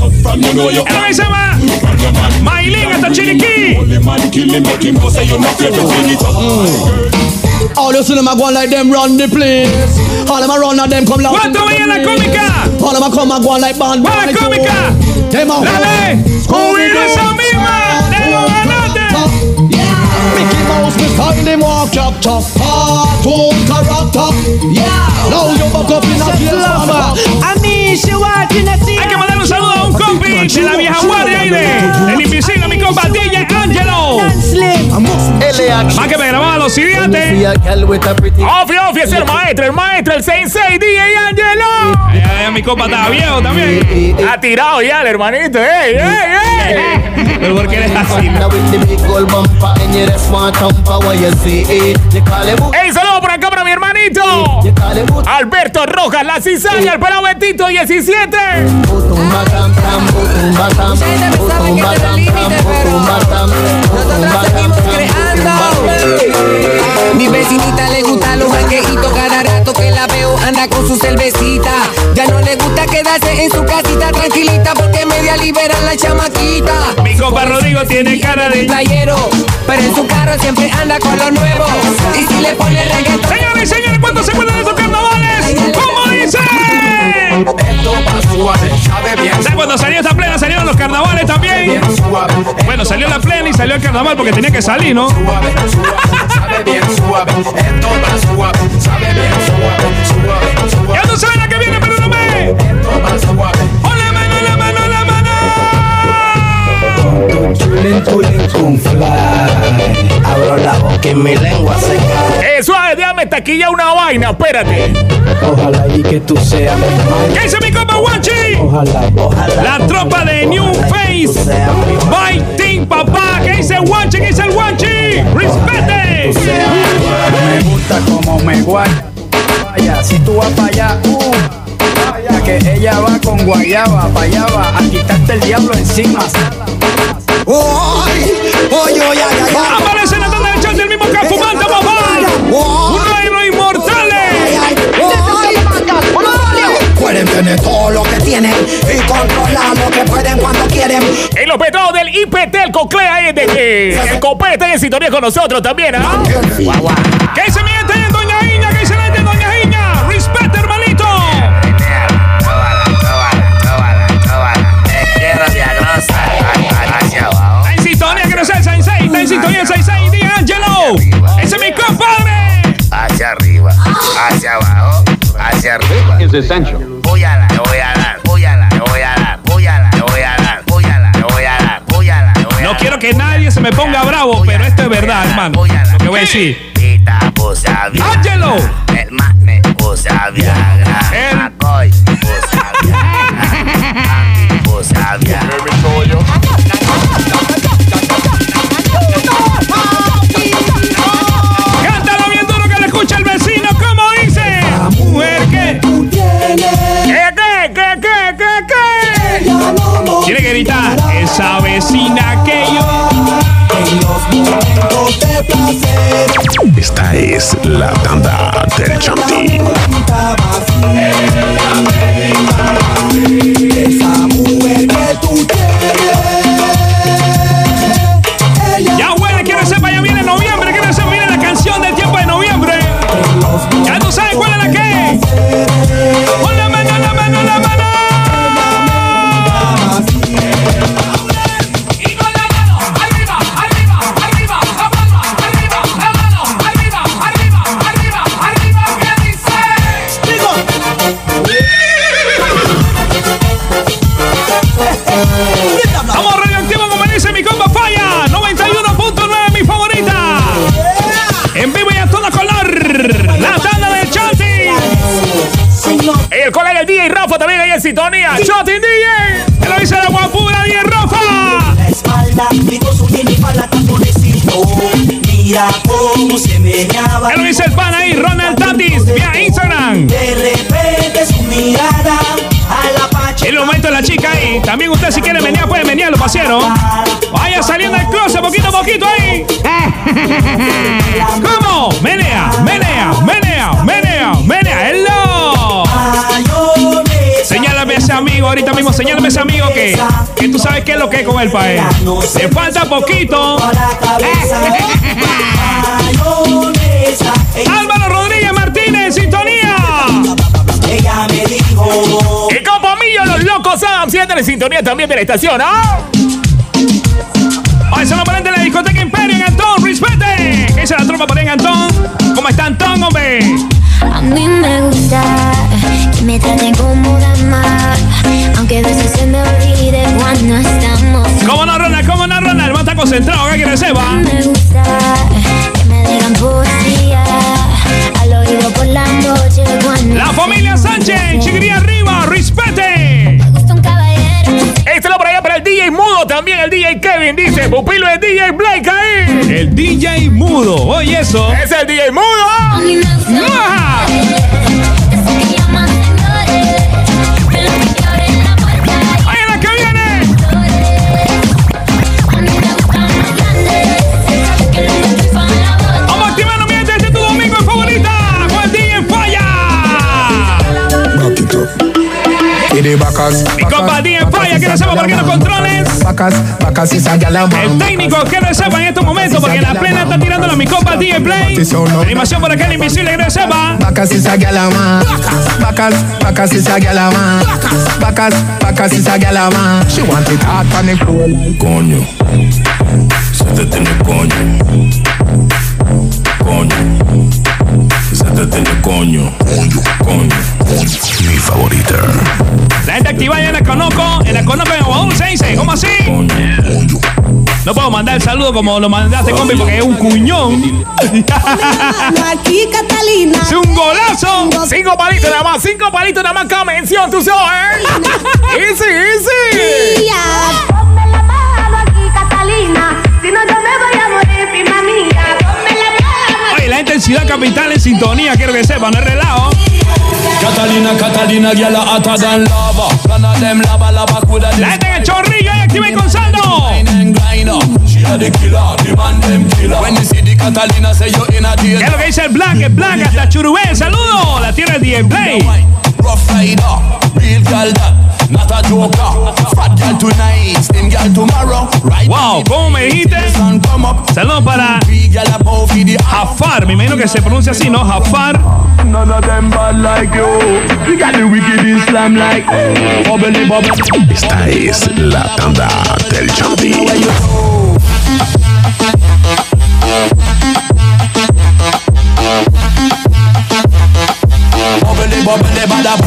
[SPEAKER 4] El se llama Maylin hasta Chiriquí.
[SPEAKER 26] All you see them a go like them run the place. All them a run and them come loud.
[SPEAKER 4] ¿Cuánto veía la cómica?
[SPEAKER 26] All them a come and go like band.
[SPEAKER 4] ¡Va la cómica!
[SPEAKER 26] Them a
[SPEAKER 4] ¡Dale! ¡Huir
[SPEAKER 26] Him walk chop chop. Cartoon character. Yeah. Now you back up in a jail.
[SPEAKER 13] A mí, she watching a
[SPEAKER 4] Hay que mandar un saludo a un compi de la vieja guardia y de el invisible, Más que me grababa los CD antes.
[SPEAKER 1] Ofi, Ofi, es el maestro, el maestro, el sensei, DJ Angelo.
[SPEAKER 4] Ya, ya, mi compa estaba viejo también.
[SPEAKER 1] Ha tirado ya el hermanito, ey, ey, ey.
[SPEAKER 4] Pero ¿por qué eres así?
[SPEAKER 1] Ey, saludo por acá para mi hermanito. Alberto Rojas, la cizaña, el pelado Betito 17.
[SPEAKER 32] Mi vecinita le gusta los jangueitos cada rato que la veo anda con su cervecita. Ya no le gusta quedarse en su casita tranquilita porque media libera la chamaquita.
[SPEAKER 4] Mi compa Rodrigo tiene cara de
[SPEAKER 32] playero, pero en su carro siempre anda con lo nuevo. Y si le pone reggaetón.
[SPEAKER 4] Señores y señores, ¿cuántos se acuerdan de estos carnavales? ¿Cómo dice? Esto Cuando salió esta plena, salieron los carnavales también. Bueno, salió la plena y salió el carnaval porque tenía que salir, ¿no? Suave, sabe bien suave. Bien suave. Ya no sabes la que viene, pero no me.
[SPEAKER 33] Chulin, chulin, con fly. Abro la boca y mi lengua se cae.
[SPEAKER 1] Eh, suave, déjame taquilla una vaina, espérate.
[SPEAKER 33] Ojalá y que tú seas mi madre.
[SPEAKER 4] ¿Qué dice mi compa Guachi?
[SPEAKER 33] Ojalá, ojalá.
[SPEAKER 4] La tropa de New Face. By Team Papá. ¿Qué dice Guachi? ¿Qué dice el Guachi? ¡Respete!
[SPEAKER 33] Me gusta como me guaya. Vaya, si tú vas para allá, uh, vaya que ella va con guayaba, para allá va a quitarte el diablo encima.
[SPEAKER 4] Aparece en la tanda de chat del mismo Cafumanta, papá. Uno de los inmortales.
[SPEAKER 26] Pueden tener todo lo que tienen y controlar lo que pueden cuando quieren.
[SPEAKER 1] En los petrados del IPT, el coclea es de que el copete está en sintonía con nosotros también, ¿ah?
[SPEAKER 4] ¿Qué dice mi sintonía 66, diga Angelo. ¡Ese es mi compadre!
[SPEAKER 34] Hacia arriba, hacia abajo, hacia arriba.
[SPEAKER 35] Es Sancho.
[SPEAKER 34] Voy a la, voy a dar, voy a la, voy a dar, voy a voy a dar, voy a dar.
[SPEAKER 4] No quiero que nadie se me ponga bravo, pero esto es verdad, hermano. Lo que voy a decir. Angelo.
[SPEAKER 34] El
[SPEAKER 11] Esta es la tanda del Chanti.
[SPEAKER 26] Espalda, su. Mira
[SPEAKER 10] cómo se meneaba.
[SPEAKER 4] ¿Qué lo dice el pan ahí? Ronald Tatis, vía Instagram.
[SPEAKER 10] De repente su mirada a la pacha.
[SPEAKER 4] El momento de la chica ahí. También usted si quiere menear, puede menear, lo pasieron. Vaya saliendo del closet poquito a poquito ahí. ¿Cómo? Ahorita mismo señálame ese amigo que, que tú sabes qué es lo que es con el país. Le falta poquito. Álvaro Rodríguez Martínez, en sintonía.
[SPEAKER 10] Ella me dijo.
[SPEAKER 1] Y los locos Adam sienten en sintonía también de la estación, ¿ah?
[SPEAKER 4] Hoy son los ponentes de la discoteca Imperio en Antón, respete. ¿Qué dice la tropa por ahí en Antón? ¿Cómo está Antón, hombre?
[SPEAKER 36] A mí me gusta que me traten como dama, aunque a veces se me olvide cuando estamos.
[SPEAKER 4] ¿Cómo no, Ronald? ¿Cómo no, Ronald? Va a estar concentrado, que le sepa.
[SPEAKER 36] Me gusta que me digan poesía al oído por la noche cuando
[SPEAKER 4] La familia Sánchez, chiquiría arriba, respete.
[SPEAKER 1] Este lo por allá para el DJ Mudo, también el DJ Kevin dice, pupilo de DJ Blake ahí.
[SPEAKER 4] El DJ Mudo, oye eso.
[SPEAKER 1] Es el DJ Mudo.
[SPEAKER 4] Mi compa DJ Falla, que no sepa por qué los controles. El técnico que no sepa en estos momentos, porque la plena está tirando a mi compa DJ Play. Animación por acá, el invisible que no sepa.
[SPEAKER 35] A gyal a man. Bacas, Bacas is a gyal a man. She want it hot on the floor.
[SPEAKER 3] Coño, se te tiene coño. Coño, se te tiene coño. Coño, coño. Mi favorita.
[SPEAKER 4] La gente activada ya la conozco, en la conozco en dice, ¿cómo así? No puedo mandar el saludo como lo mandaste, compi, porque es un cuñón.
[SPEAKER 13] Aquí, Catalina.
[SPEAKER 4] ¡Es un golazo!
[SPEAKER 1] Cinco palitos nada más, cinco palitos nada más cada mención, tú sabes. easy, easy.
[SPEAKER 4] En Ciudad Capital en sintonía, quiero que sepan, no es relajo.
[SPEAKER 31] Catalina, Catalina, gyal a hotter than lava. Of them lava, lava coulda
[SPEAKER 4] La gente en el chorrillo y con saldo. ¿Qué es lo que dice el Black? El Black hasta Churubé, saludo. La tierra de DJ Play.
[SPEAKER 31] Rough rider, real not a joker. Fat girl tonight, slim girl tomorrow. Right
[SPEAKER 4] Wow, ¿cómo me dijiste? Saludos para Jafar, me imagino que se pronuncia así, ¿no? Jafar.
[SPEAKER 31] None of them bad like you. You got the wicked Islam like bubbly bubbly.
[SPEAKER 11] Esta es la tanda del Chanti.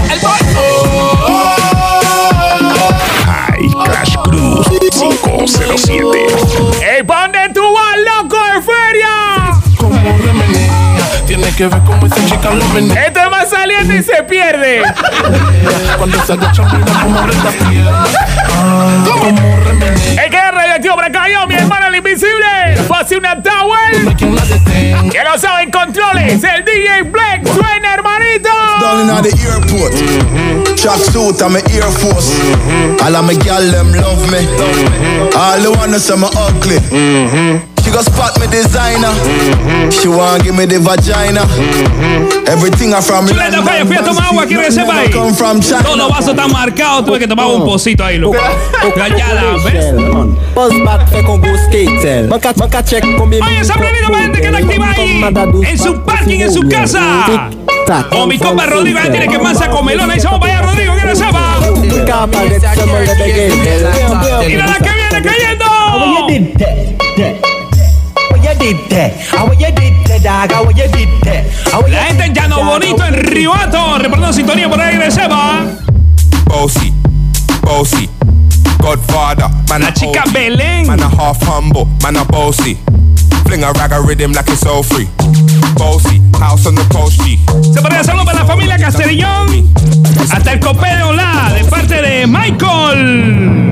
[SPEAKER 31] El
[SPEAKER 11] 507.
[SPEAKER 1] ¡Ey, al loco de feria!
[SPEAKER 31] Como remenea, tiene que ver cómo chica.
[SPEAKER 1] Este es más saliente y se pierde.
[SPEAKER 31] Cuando se agacha, mira cómo abre como remenea.
[SPEAKER 1] Radioactivo acá yo, Fue una tower. Que lo saben controles. El DJ Black suena, hermanito.
[SPEAKER 5] Down in the airport. Track suit and my Air Force. All of my gal them love me. All the wanna say me ugly. Go spot me designer. She want give me the vagina. Everything I from
[SPEAKER 4] Chuleta, vaya, fui a tomar agua, quiero que sepa ahí.
[SPEAKER 5] Come from China.
[SPEAKER 4] Todos los vasos están marcados, tuve que tomar un pocito ahí, loco. La ves. Oye, esa para gente que la activa ahí. En su parking, en su casa. Con mi compa Rodrigo, ahí tiene que mansa comelona. Y se vamos para allá, Rodrigo, que. Mira la que viene cayendo. La gente en Llano Bonito, en Ribato, reportando sintonía por ahí, que sepa.
[SPEAKER 3] Bossy, bossy, Godfather, man
[SPEAKER 4] La
[SPEAKER 3] a
[SPEAKER 4] chica
[SPEAKER 3] OG,
[SPEAKER 4] Belén.
[SPEAKER 3] Man a half humble, man a bossy. Fling a rag a rhythm like it's all free. Bossy, house on the coast G.
[SPEAKER 4] Se podría saludo para la familia Castellón. Hasta el copé de Hola, de parte de Michael.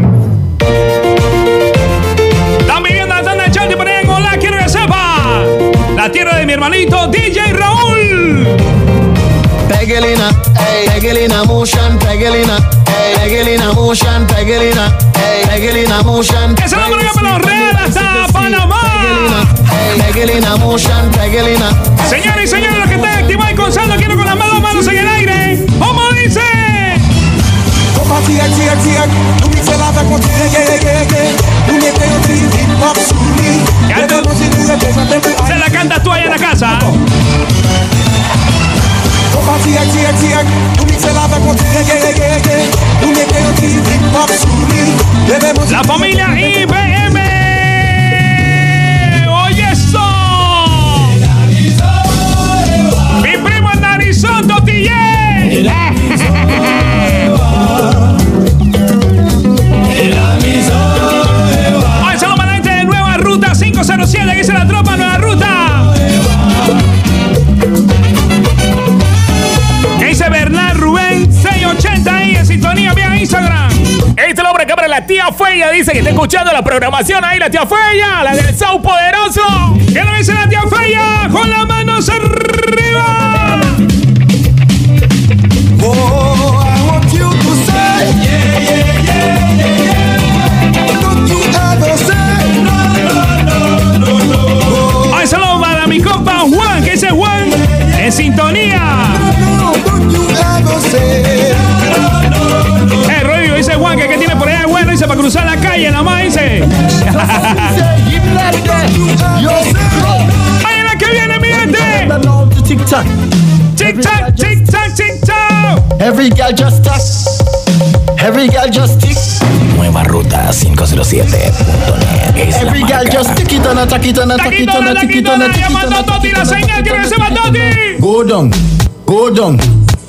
[SPEAKER 4] La tanda de sepa. hermanito DJ Raúl.
[SPEAKER 26] Pegelina, ey, Pegelina motion, Pegelina, ey, Pegelina motion, Pegelina, ey, Pegelina motion.
[SPEAKER 4] Que se lo ponga para los reales hasta Panamá.
[SPEAKER 26] Pegelina motion, Pegelina.
[SPEAKER 4] Señores y señores, los que están activados y con saldo, quiero con las dos manos en el aire.
[SPEAKER 5] La
[SPEAKER 4] casa. Familia IBM Oye Mi primo Narizón, la
[SPEAKER 1] tía Feya dice que está escuchando la programación ahí, la tía Feya, la del Sau Poderoso.
[SPEAKER 4] ¿Qué lo dice la tía Feya? Con las manos arriba.
[SPEAKER 26] Every girl just. Every girl just tick.
[SPEAKER 12] Nueva Ruta 507.net es la
[SPEAKER 26] Every girl just tick it on a tack it on a tack it on a it on tack it on a tack it on a tack it Go down, go down,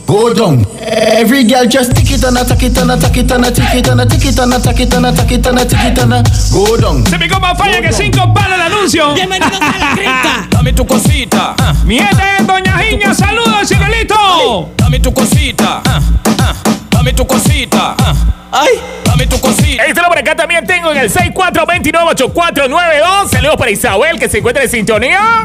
[SPEAKER 26] go down. Every girl just tick it on a tack it on a tack it on a tick it on a tick it on a tack it on a tack it on a tick it on a Go down.
[SPEAKER 4] Se mi compa falla que cinco palos el anuncio.
[SPEAKER 37] Bienvenidos a la cripta.
[SPEAKER 31] Dame tu cosita. ah,
[SPEAKER 4] Mi es Doña Jiña, saludos, Ciruelito.
[SPEAKER 31] Dame tu cosita. ah, ah, Dame tu cosita. ah, Ay, dame tu cosita.
[SPEAKER 1] Este hombre acá también tengo en el 64298492. Saludos para Isabel que se encuentra en sintonía.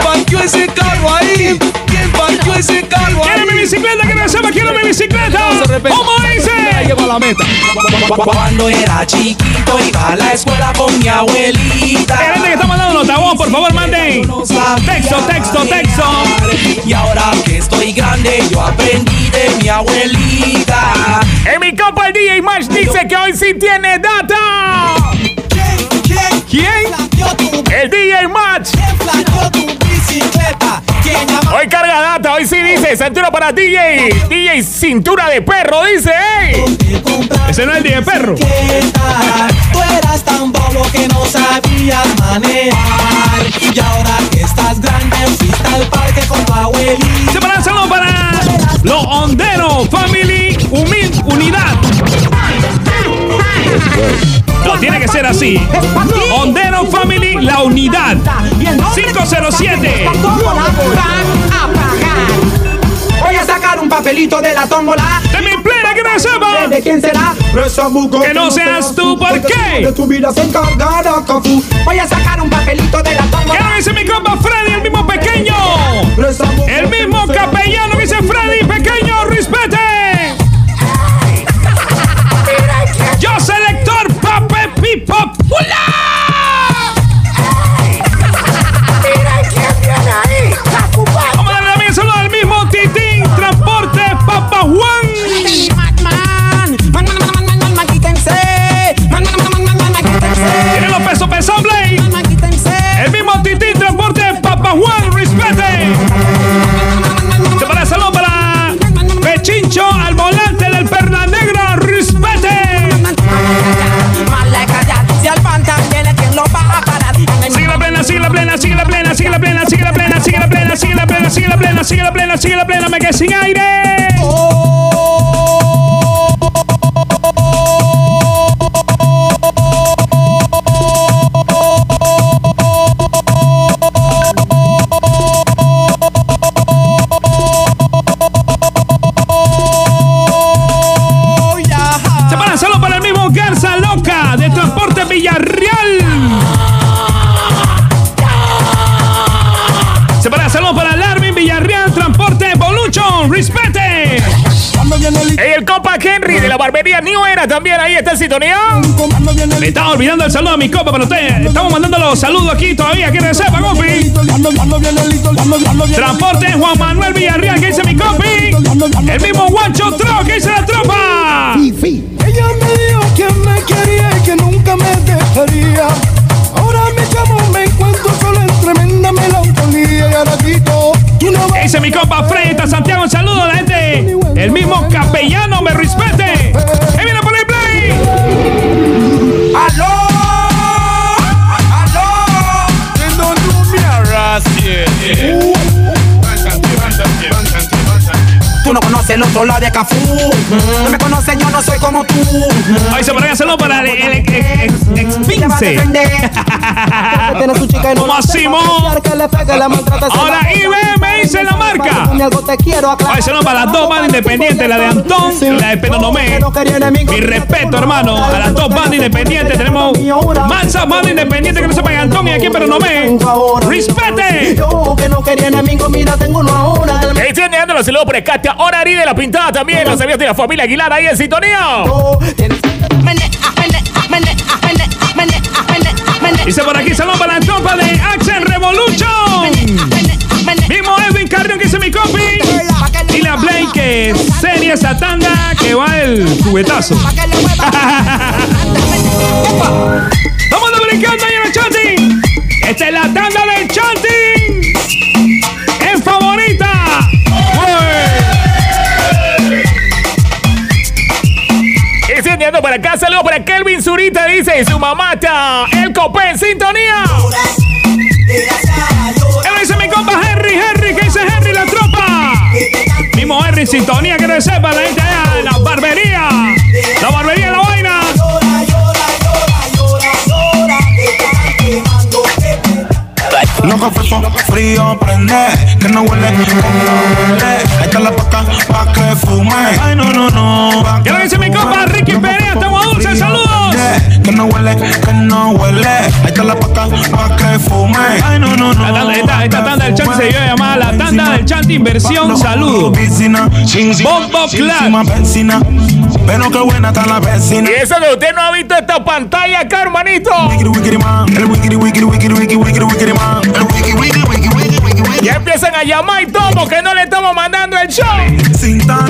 [SPEAKER 5] ¿Quién, quién, quién partió ese carro ahí? ¿Quién partió ese carro ahí?
[SPEAKER 4] Quiero mi bicicleta, que me sepa, quiero mi bicicleta. ¿Cómo dice?
[SPEAKER 5] Llegó a la meta
[SPEAKER 10] Cuando era chiquito iba a la escuela con mi abuelita.
[SPEAKER 4] Gente que está mandando nota, vos, por favor, manden. Texto, texto, texto.
[SPEAKER 10] Y ahora que estoy grande yo aprendí de mi abuelita.
[SPEAKER 1] En mi compa el DJ Mash dice que hoy sí tiene data.
[SPEAKER 5] ¿Quién?
[SPEAKER 4] ¿Quién?
[SPEAKER 1] El DJ Match. Hoy carga data, hoy sí dice cintura para DJ. DJ cintura de perro, dice.
[SPEAKER 4] Ese no es el de perro.
[SPEAKER 10] Tú eras tan bobo que no sabías manejar. Y ahora que estás grande fuiste al parque con tu abuelita.
[SPEAKER 4] Se para para los Ondero Family Humil- Unidad. No, tiene que ser así. Ondero Family La Unidad. 507.
[SPEAKER 10] Voy a sacar un papelito de la tómbola.
[SPEAKER 4] De mi plena que me sepa.
[SPEAKER 10] ¿De quién será?
[SPEAKER 4] Que no seas tú, ¿por qué?
[SPEAKER 10] De tu vida se encargará Cafu. Voy a sacar un papelito de la
[SPEAKER 4] ¿Qué
[SPEAKER 10] tómbola.
[SPEAKER 4] lo dice mi compa Freddy, el mismo pequeño? El mismo capellano que dice Freddy, pequeño, respete.
[SPEAKER 1] Pull up! Sintonía.
[SPEAKER 4] Me estaba olvidando el saludo a mi copa, pero te- estamos mandando los saludos aquí todavía. ¿Quieren sepa, compi? Transporte Juan Manuel Villarreal, que dice mi compi. El mismo Guancho Tro, que dice la tropa.
[SPEAKER 10] Ella me dijo que me quería y que nunca me dejaría. Ahora mi chamo me encuentro solo en tremenda melancolía y ahora grito.
[SPEAKER 4] Dice mi compa Freta Santiago, un saludo a la gente. El mismo capellano me respete. ¡Que viene
[SPEAKER 5] Tú no conoces el otro lado de Cafú. No me conoces, yo no soy como tú.
[SPEAKER 4] Ahí se ponen saludo para el, el, el, el- el- ex Pince. Como Simón. Ahora IBM dice la marca. Ahí se para las dos bandas independientes, la de Antón y la de Penonomé. Mi respeto, hermano, a las dos bandas independientes. Tenemos mansa banda independiente que no sepan Antón y aquí en Penonomé. ¡Respete!
[SPEAKER 5] Yo que no quería enemigo, mira, tengo uno ahora.
[SPEAKER 1] Ahí enviando los saludos por Escatia. Horari de la pintada también. Los amigos de la familia Aguilar ahí en sintonía.
[SPEAKER 4] Dice por aquí, saludos para la tropa de Axel Revolution. Mismo Que dice mi compi. Y la Blake que serie esa tanda que va el juguetazo. Vamos brincando ahí en el chanting. Esta es la tanda del chanting. En favorita.
[SPEAKER 1] Estoy enviando para acá. Saludos para Kelvin Zurita. Dice su mamata. El copé en sintonía.
[SPEAKER 4] Sintonía, que no sepa la gente allá en la barbería. La barbería, la vaina.
[SPEAKER 2] Loco fefo, frío, prende, que no huele, que. Ahí está la paca, pa' que fume. Ay, no, no, no.
[SPEAKER 4] ¿Qué le dice mi compa Ricky Perea? Estamos dulces, saludos.
[SPEAKER 2] Que no huele, que no huele. Ahí está la paca, pa' que fume. Ay, no, no, no.
[SPEAKER 4] Tanda, esta, esta tanda del chanting se iba a llamar la tanda del chanting versión salud. Bombo.
[SPEAKER 2] Vecina, pero qué buena está la vecina.
[SPEAKER 1] Y eso que usted no ha visto esta pantalla acá, hermanito.
[SPEAKER 2] El wikiri, wikiri, wikiri, wikiri, man. El wiki, wiki, wiki, wiki, wiki, wiki.
[SPEAKER 1] Ya empiezan a llamar y todo porque no le estamos mandando el show.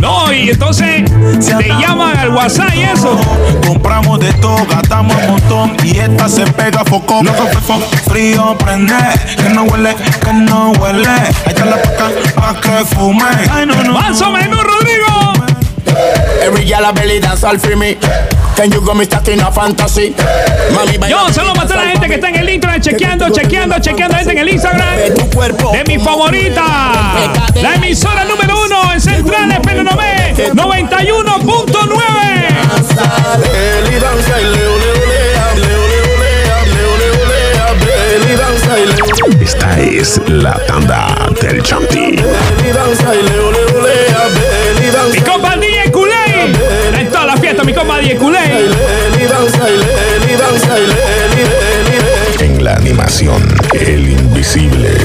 [SPEAKER 4] No, y entonces te llaman al WhatsApp y eso.
[SPEAKER 2] Compramos de todo, gastamos un montón y esta se pega foco. Loco fefo, frío, prende, que no huele, que no huele. Ahí está la paca, pa' que fume. Ay, no, no.
[SPEAKER 4] Más o menos, Rodrigo.
[SPEAKER 38] Every girl a belly dance all for me. Can you go me in a fantasy? Mami,
[SPEAKER 4] Yo saludo para toda la gente que está en el internet chequeando, chequeando, chequeando gente en el Instagram. De mi favorita. La emisora número uno en Centrales Penonomé 91.9.
[SPEAKER 11] Esta es la tanda del Chanti.
[SPEAKER 4] Mi compa En la
[SPEAKER 11] animación, el invisible.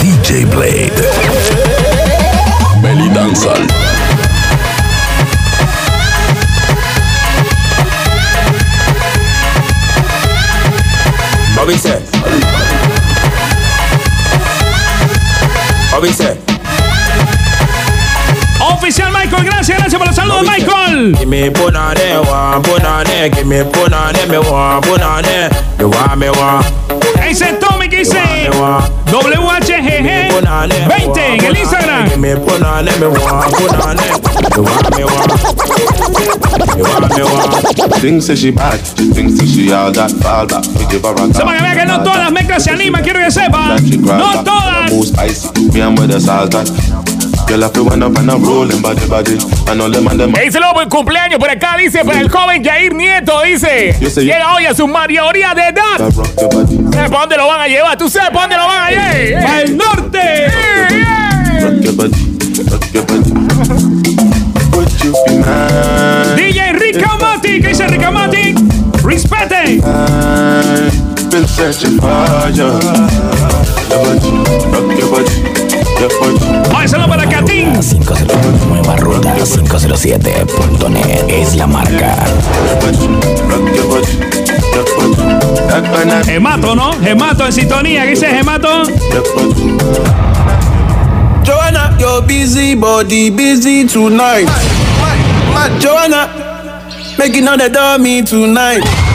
[SPEAKER 11] DJ Blade. Belly Dancehall.
[SPEAKER 2] Bobby said.
[SPEAKER 4] Gracias por los saludos, Michael.
[SPEAKER 2] Give me put on there, one, put on there, give me put on there, me want, put on there, you want, me want.
[SPEAKER 4] Ese Tommy que dice WHGG 20 en el Instagram.
[SPEAKER 2] Give me put on there, me want, put on there, you want, me want. You want, me want.
[SPEAKER 39] Thinks that she bad, she thinks that she all that fall back. We give her a
[SPEAKER 4] Sepa que vea que no todas las mezclas se animan, quiero que sepa. No todas.
[SPEAKER 39] And. Girl, I feel when I'm and I'm rolling body body. I know them and them.
[SPEAKER 1] Ey, se lo buen cumpleaños por acá, dice para el joven Jair Nieto, dice. Llega hoy a su mayoría de edad.
[SPEAKER 39] I rock your body,
[SPEAKER 1] ¿Sabes para dónde lo van a llevar? ¿Tú sabes para dónde lo van a llevar?
[SPEAKER 4] ¡Al norte!
[SPEAKER 39] rock your body, rock your body. Would you be mine?
[SPEAKER 4] DJ Ricamati, ¿qué dice Ricamati? Respete.
[SPEAKER 39] I've been searching for you. Your body, rock your body,
[SPEAKER 4] saludo para Katín.
[SPEAKER 12] 507. Nueva ruta 507.net es la marca.
[SPEAKER 4] Gemato, ¿no? Gemato en sintonía. ¿Qué dice Gemato?
[SPEAKER 2] Joanna, your busy body busy tonight. Joanna, making all the dummy tonight.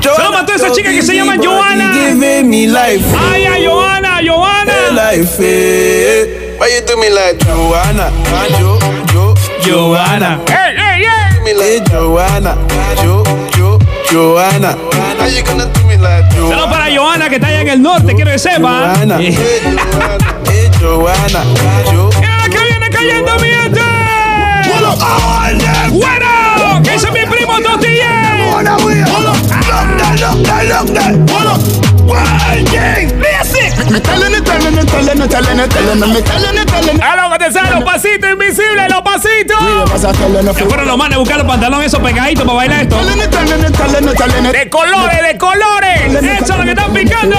[SPEAKER 4] Saludos a toda esa chica que se llama Joana.
[SPEAKER 2] Giving me life.
[SPEAKER 4] Ay, ay, Joana, Joana.
[SPEAKER 2] Life, eh. Why you do me like Joanna? Jo, Jo, Joanna.
[SPEAKER 1] Hey, hey, hey.
[SPEAKER 2] Do me like Joanna. Jo, Jo, Joanna. How you gonna do me like Joanna?
[SPEAKER 4] Saludos para Joana que está allá en el norte, quiero que sepa.
[SPEAKER 2] Joanna.
[SPEAKER 4] Eh.
[SPEAKER 2] Hey, Joanna. Jo.
[SPEAKER 4] Mira la que viene cayendo, mi gente. Bueno, que ese es mi primo Totille.
[SPEAKER 1] A lo que te sale los pasitos invisibles, los pasitos.
[SPEAKER 4] Que fueron los manes a buscar los pantalones esos pegaditos para bailar esto.
[SPEAKER 1] De colores, de colores.
[SPEAKER 4] Eso es lo que están picando.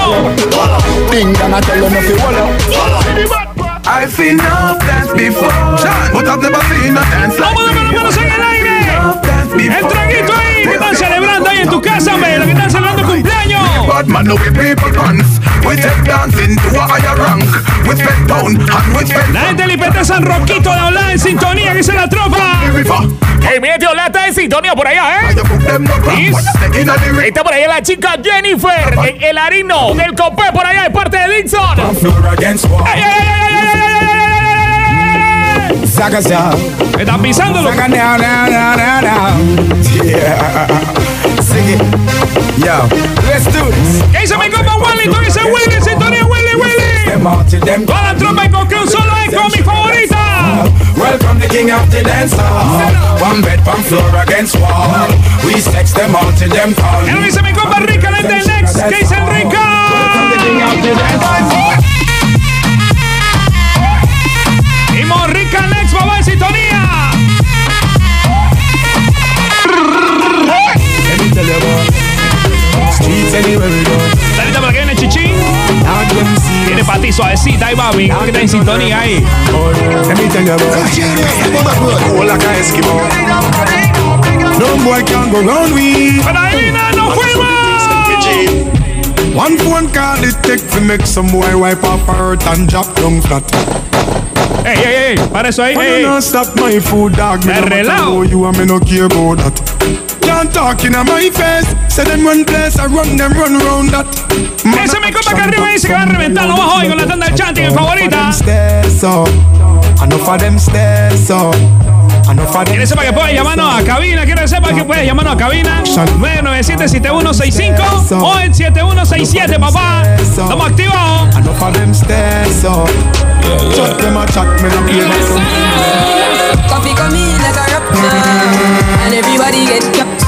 [SPEAKER 2] I've seen enough dance before, but I've never seen a dance like
[SPEAKER 4] Vamos a ver las manos en el aire. El traguito ¿Qué están celebrando ahí en tu casa, hombre? Lo que están celebrando cumpleaños.
[SPEAKER 2] Bad man, no we people dance. We take dancing to a higher rank. We spend down and we spend
[SPEAKER 4] La gente lipete San Roquito de hablar en sintonía, que dice la tropa.
[SPEAKER 1] Hey, mira, tío, la está en sintonía por allá, ¿eh? Está por allá la chica Jennifer en el harino del copé por allá de parte de Dixon. Ay, ay, ay, ay,
[SPEAKER 10] Saca, saca.
[SPEAKER 4] Están pisándolo.
[SPEAKER 10] Saca down, down, down, down, down. Yeah. Sing it. Yo, let's do this.
[SPEAKER 4] ¿Qué dice mi compa Wally? Tú dices Willy sintonía, Willy, Willy.
[SPEAKER 10] Them out to them.
[SPEAKER 4] Toda la tropa y con que un solo eco, mi favorita.
[SPEAKER 10] Welcome the king of the dance hall. One bed, one floor against wall. We sex them out till them call.
[SPEAKER 4] ¿Qué dice mi compa Rica, el del Next? ¿Qué dice Rica?
[SPEAKER 10] Welcome the king of the dance hall.
[SPEAKER 4] Morrica Next, papá en sintonía. Salita para que viene Chichín. Tiene para ti suavecita ahí, mami. Creo que está en sintonía ahí.
[SPEAKER 10] No boy can go round we.
[SPEAKER 4] No, fuimos.
[SPEAKER 10] One phone call it take to make some boy wipe off her and drop down flat.
[SPEAKER 4] Ey, ey, ey. Para eso ahí.
[SPEAKER 10] But
[SPEAKER 4] ey,
[SPEAKER 10] you
[SPEAKER 4] ey.
[SPEAKER 10] not stop my food, dog. Me
[SPEAKER 4] Me
[SPEAKER 10] no you and me no care about that. Can't talk in my face. Say them run place, I run them run round that.
[SPEAKER 4] Ese es mi compa que arriba dice que va a reventar lo bajo hoy con la tanda del chanting en favorita.
[SPEAKER 10] Stairs up. Enough of them stairs up. Enough of them
[SPEAKER 4] Quiere sepa que puede llamarnos a cabina. Quiere sepa que puede llamarnos a cabina. 997-7165 o el 7167, papá. Estamos activados.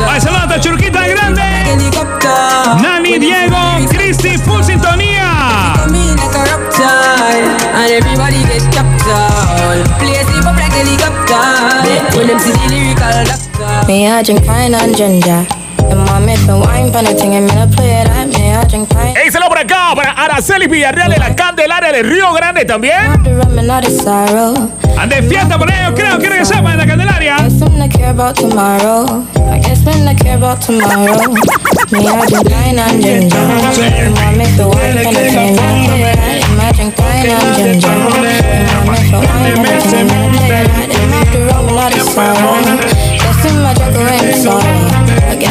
[SPEAKER 4] Ay, saludos a Churquita Grande. Nani, Diego, Cristi, Full Sintonía.
[SPEAKER 19] And everybody get chopped all Play sleep up like
[SPEAKER 36] Me I drink wine and
[SPEAKER 1] ginger por acá para Araceli Villarreal de la Candelaria de Río Grande también.
[SPEAKER 4] La Candelaria.
[SPEAKER 36] And I'm not the a lot of sound. That's in my jungle and.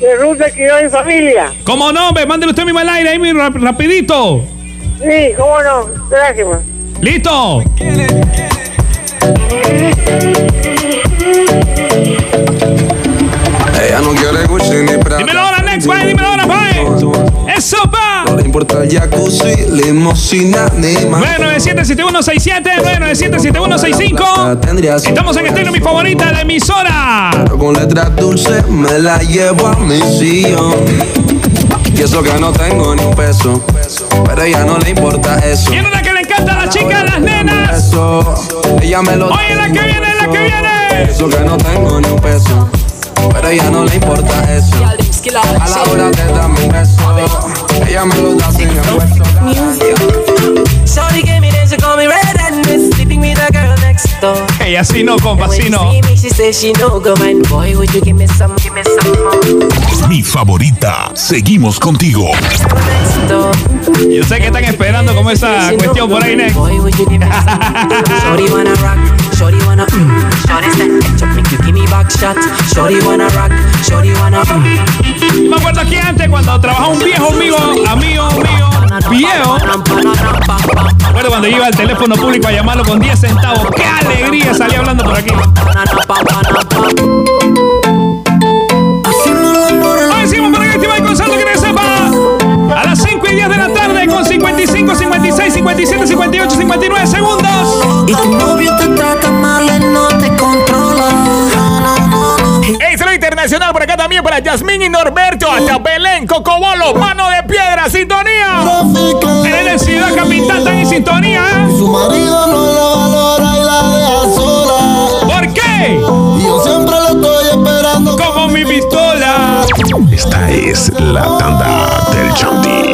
[SPEAKER 4] de
[SPEAKER 40] Ruth de Quirón y familia.
[SPEAKER 4] Como no, ve, mándele usted mismo al aire ahí, mi rap- rapidito.
[SPEAKER 40] Sí, cómo no. Gracias, man.
[SPEAKER 4] Listo.
[SPEAKER 41] El jacuzzi, limosina, ni más.
[SPEAKER 4] 997-7167, 997-7165. Estamos en estilo mi favorita de emisora.
[SPEAKER 41] Pero con letras dulces me la llevo a mi sillón. Y eso que no tengo ni un peso, pero a ella no le importa eso.
[SPEAKER 4] Viene la que le encanta a la chica, a las nenas.
[SPEAKER 41] Ella me lo
[SPEAKER 4] Oye, la que viene, la que viene.
[SPEAKER 41] Eso que no tengo ni un peso, pero a ella no le importa eso. A la hora de darme un beso, ella me lo da sin esfuerzo.
[SPEAKER 42] Shorty gave me this, she call me red and miss sleeping with the girl next door.
[SPEAKER 4] Ey, así no, compa, así no.
[SPEAKER 42] See me, she says she no go and boy, would you give me some, give me some more.
[SPEAKER 11] Mi favorita. Seguimos contigo.
[SPEAKER 4] Yo sé que están esperando como esa cuestión por ahí, next.
[SPEAKER 42] Shorty wanna mm. Shorty make you give me back shot. Shorty wanna rock, shorty wanna mm.
[SPEAKER 4] Me acuerdo aquí antes cuando trabajaba un viejo amigo, amigo mío, viejo. Me acuerdo cuando iba al teléfono público a llamarlo con 10 centavos. ¡Qué alegría salía hablando por aquí! A las 5 y 10 de la tarde con 55, 56, 57, 58, 59
[SPEAKER 1] Yasmín y Norberto. Hasta Belén, Cocobolo, Mano de Piedra, sintonía.
[SPEAKER 4] En la ciudad capital están en sintonía, ¿eh?
[SPEAKER 5] Su marido no la valora y la deja sola.
[SPEAKER 4] ¿Por qué?
[SPEAKER 5] Yo siempre lo estoy esperando.
[SPEAKER 4] Como mi pistola.
[SPEAKER 11] Esta es la tanda del Chanti.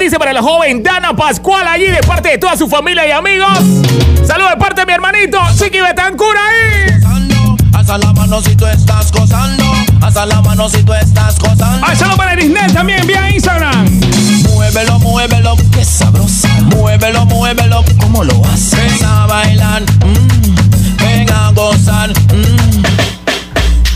[SPEAKER 1] Dice para la joven Dana Pascual allí de parte de toda su familia y amigos. Saludos de parte de mi hermanito Chiqui Betancur ahí.
[SPEAKER 25] Alza la mano si tú estás gozando. Alza la mano si tú estás gozando.
[SPEAKER 4] Ah, saludo para Disney también vía Instagram.
[SPEAKER 25] Muévelo, muévelo, qué sabrosa. Muévelo, muévelo, ¿cómo lo haces? Ven a bailar, mm, ven a gozar. mm.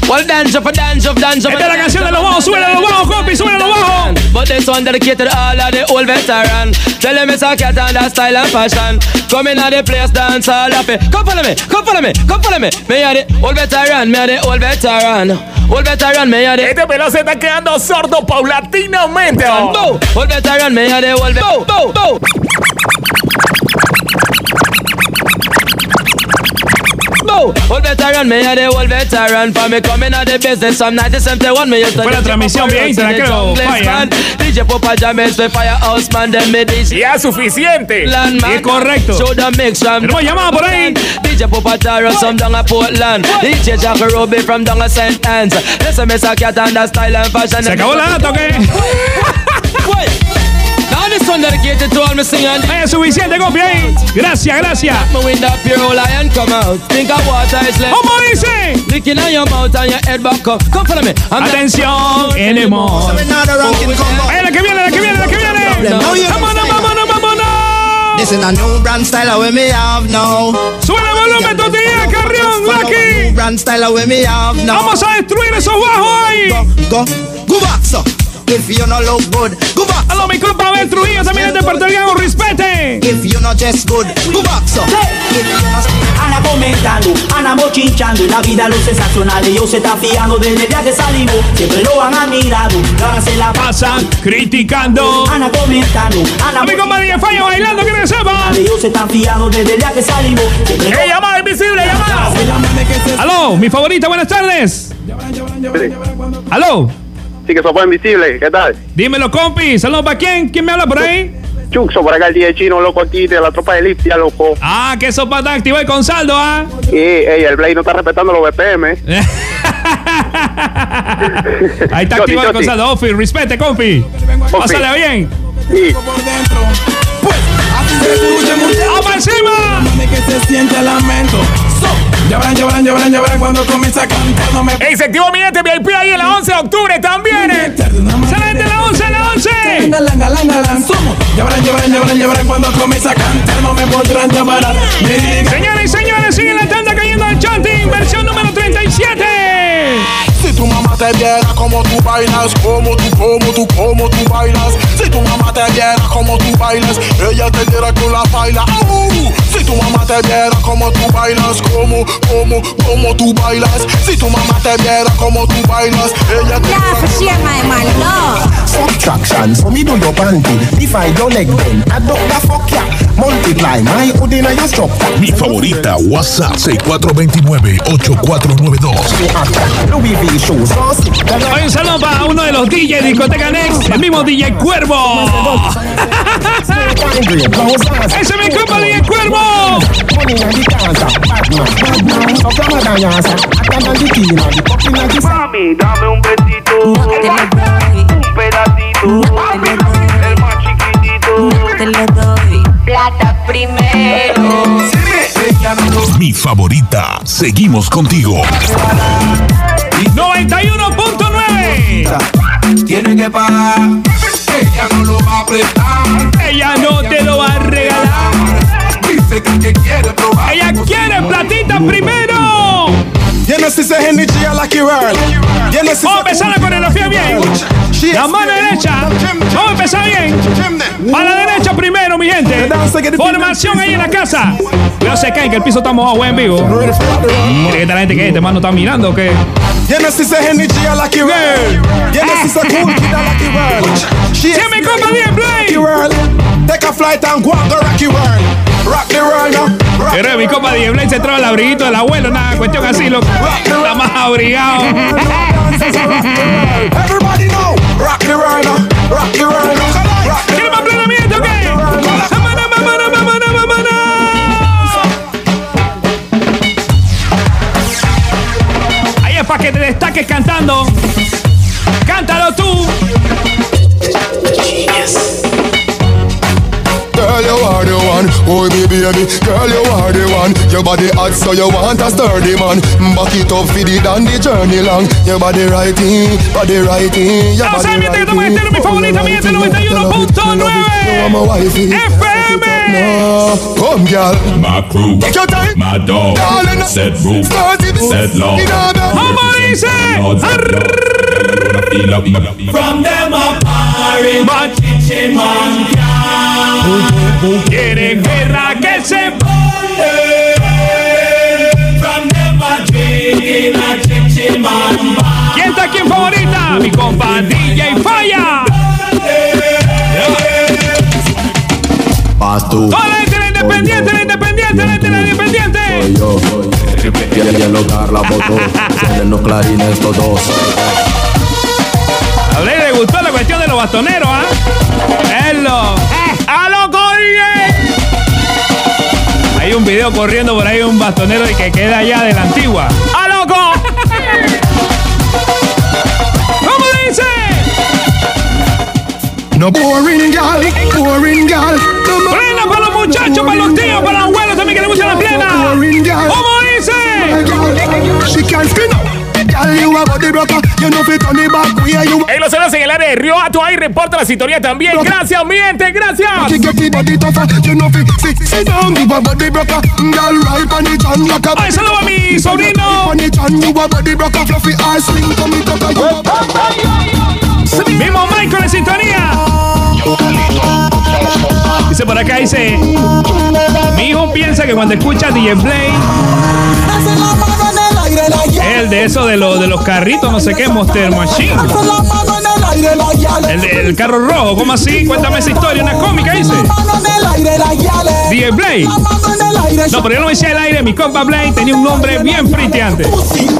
[SPEAKER 15] Well, dance up, dance up, dance up.
[SPEAKER 4] Esta es la canción de los bajos, súbele a los bajos, compi, súbele a los bajos.
[SPEAKER 15] But this one dedicated all of the old veteran. Tell them it's a cat and that style and fashion. Come in at the place, dance all of it. Come follow me, come follow me, come follow me. Me are the old veteran, me are the old veteran. Old veteran, me are the.
[SPEAKER 1] Este pelo se está quedando sordo paulatinamente.
[SPEAKER 15] Old veteran, me are the old veteran. DJ
[SPEAKER 4] transmisión vía Instagram, creo, falla.
[SPEAKER 1] Ya suficiente.
[SPEAKER 4] Es correcto.
[SPEAKER 15] From
[SPEAKER 4] Tenemos llamada por ahí.
[SPEAKER 15] DJ Papa Taro, some down at Portland. DJ Jack Ruby from down at St. Anne's. Listen, Miss Cat and the style and fashion.
[SPEAKER 4] ¿Se acabó la data o qué? Es suficiente, compi, ahí. Gracias, gracias.
[SPEAKER 15] My window up your old lion come out. Think of water is left.
[SPEAKER 4] ¿Cómo dice?
[SPEAKER 15] Licking on your mouth and your head back up. Come follow me. I'm
[SPEAKER 4] Atención, Enemo. Ahí la que viene, la que viene, la que viene. Vámonos, vámonos, vámonos.
[SPEAKER 5] This is a new brand style we me have now.
[SPEAKER 4] Sube el volumen, Totilla, Carrión, Lucky.
[SPEAKER 5] Brand style we me have now.
[SPEAKER 4] Vamos a destruir esos bajos ahí.
[SPEAKER 5] Go, go back, so. If you no look good, go back.
[SPEAKER 4] A lo mi compa Ben Trujillo también es de Puerto Rico, respete.
[SPEAKER 5] If you no just good, go back, so. If you no
[SPEAKER 10] Ana comentando, Ana bochinchando y la vida lo sensacional. Ellos se están fiando desde el día que salimos. Siempre lo han admirado. Ahora se la
[SPEAKER 4] Pasan criticando.
[SPEAKER 10] Ana comentando, Ana
[SPEAKER 4] mi compa DJ Falla bailando, que sepa.
[SPEAKER 10] Ellos se están fiando desde el día que salimos. Siempre lo
[SPEAKER 1] ¡Ey, llamada invisible, llamada!
[SPEAKER 4] Aló, mi favorita, buenas tardes. Aló.
[SPEAKER 43] Sí, que sopa invisible, ¿qué tal?
[SPEAKER 4] Dímelo, compi. Saludos para quién. ¿Quién me habla por ahí?
[SPEAKER 43] Chuxo, por acá el día chino, loco, aquí de la tropa de Lipsia, loco.
[SPEAKER 4] Ah, que sopa está activa y con saldo, ¿ah?
[SPEAKER 43] Y, ey, el Blade no está respetando los BPM.
[SPEAKER 4] Ahí está activado con saldo. Ofi, respete, compi. Pásale bien.
[SPEAKER 43] Sí.
[SPEAKER 4] ¡Vamos encima!
[SPEAKER 9] Mami, que se siente lamento. Ya verán, ya verán, ya verán, ya verán cuando comienza a cantar. No me
[SPEAKER 1] Ey, se activó mi gente VIP ahí el 11 de octubre también. eh.
[SPEAKER 4] ¡Excelente la 11, la 11!
[SPEAKER 9] Langa, langa, langa, somos. Ya verán, ya verán, ya verán, ya verán cuando comienza a cantar. No me podrán llamar.
[SPEAKER 4] Señores y señores, sigue la tanda cayendo al chanting, versión número 37.
[SPEAKER 9] Si tu mamá te
[SPEAKER 44] viera como tú bailas, como tú, como tú, como tú bailas. Si tu mamá te viera como tú bailas, ella te diera con la baila. Au. Si tu mamá te viera como tú bailas, como, como, como tú bailas. Si tu mamá te viera como tú bailas, ella te diera con la
[SPEAKER 16] Subtraction, so me do your panty. Divide your leg then, add up the fuck ya. Multiply my in your structure.
[SPEAKER 11] Mi favorita, WhatsApp 6429-8492.
[SPEAKER 16] Louis V shoes, so sick.
[SPEAKER 4] Hoy un saludo para uno de los DJ Discoteca Next, el mismo DJ Cuervo. Ese es mi compa DJ Cuervo.
[SPEAKER 16] Money in the casa, bad man, bad man. So from a dancer, hotter than the tea, now the puppy in the
[SPEAKER 19] Mami, dame un besito, un pedacito, el más chiquitito.
[SPEAKER 45] Te lo doy. Plata primero.
[SPEAKER 11] Mi favorita, seguimos contigo.
[SPEAKER 4] 91.9.
[SPEAKER 46] Tiene que pagar. Ella no lo va a prestar.
[SPEAKER 4] Ella no te lo va a regalar.
[SPEAKER 46] Dice que, que quiere probar.
[SPEAKER 4] Ella quiere platita primero.
[SPEAKER 44] Like you
[SPEAKER 4] Vamos a empezar la coreografía bien. La mano derecha. Vamos a empezar bien. A la derecha primero, mi gente. Formación ahí en la casa. Cuidado se caen que el piso está mojado, buen vivo. ¿Cree que la gente que este mano está mirando o qué?
[SPEAKER 44] Like you Cool like you
[SPEAKER 4] compa bien,
[SPEAKER 44] world. Take a flight and go and go rock you world. Rock the world now. Rock
[SPEAKER 4] Pero mi compa DJ Blade se trae el abriguito del abuelo, nada, cuestión así, loco. Está más abrigado.
[SPEAKER 44] Everybody know. Rock the world now. Rock the world now. Rock the
[SPEAKER 4] ¿Quiere más plenamiento o qué? ¡Vámonos, vámonos, vámonos, vámonos! Ahí es para que te destaques cantando. Cántalo tú.
[SPEAKER 16] Girl, you are the one, oh me baby. Girl, you are the one. Your body hot, so you want a sturdy man. Back it up for the down the journey long. Your body righty, body righty. Your body
[SPEAKER 4] sé, mi gente, que estamos en
[SPEAKER 16] righty.
[SPEAKER 4] mi favorita, mi gente,
[SPEAKER 16] You are my wifey.
[SPEAKER 4] FM.
[SPEAKER 16] No, come, girl.
[SPEAKER 7] My crew,
[SPEAKER 16] Take your time.
[SPEAKER 7] my dog,
[SPEAKER 16] Darling.
[SPEAKER 7] set roof,
[SPEAKER 16] Start it.
[SPEAKER 7] set law.
[SPEAKER 16] You know that.
[SPEAKER 7] From them a party, my chichi man
[SPEAKER 4] Quiere guerra que se ¿Quién está aquí en favorita? Mi compa DJ Falla. Toda la independiente, la independiente, la independiente.
[SPEAKER 37] Soy yo. Dar la foto. Suenen los clarines todos.
[SPEAKER 4] A le gustó la cuestión de los bastoneros, ¿ah? Hello. Un video corriendo por ahí un bastonero y que queda allá de la antigua. ¡A loco! ¿Cómo dice?
[SPEAKER 16] No boring girl, boring girl.
[SPEAKER 4] Plena para los muchachos, para los tíos, para los abuelos también que les gusta la plena. ¿Cómo dice?
[SPEAKER 16] She can't spin up.
[SPEAKER 1] En los saludos en el área de Río ahí reporta la sintonía también. Gracias, mi gente, gracias.
[SPEAKER 4] Ay, saludo a mi sobrino. Mismo Michael en sintonía. Dice por acá, dice. Mi hijo piensa que cuando escucha DJ Play
[SPEAKER 10] el
[SPEAKER 4] de eso de, los de los carritos, no sé qué, Monster Machine.
[SPEAKER 10] El.
[SPEAKER 4] El, carro rojo, ¿cómo así? Cuéntame esa historia, una cómica, dice. DJ
[SPEAKER 10] aire,
[SPEAKER 4] No, pero yo no decía el aire, mi compa Play tenía un nombre bien frite antes.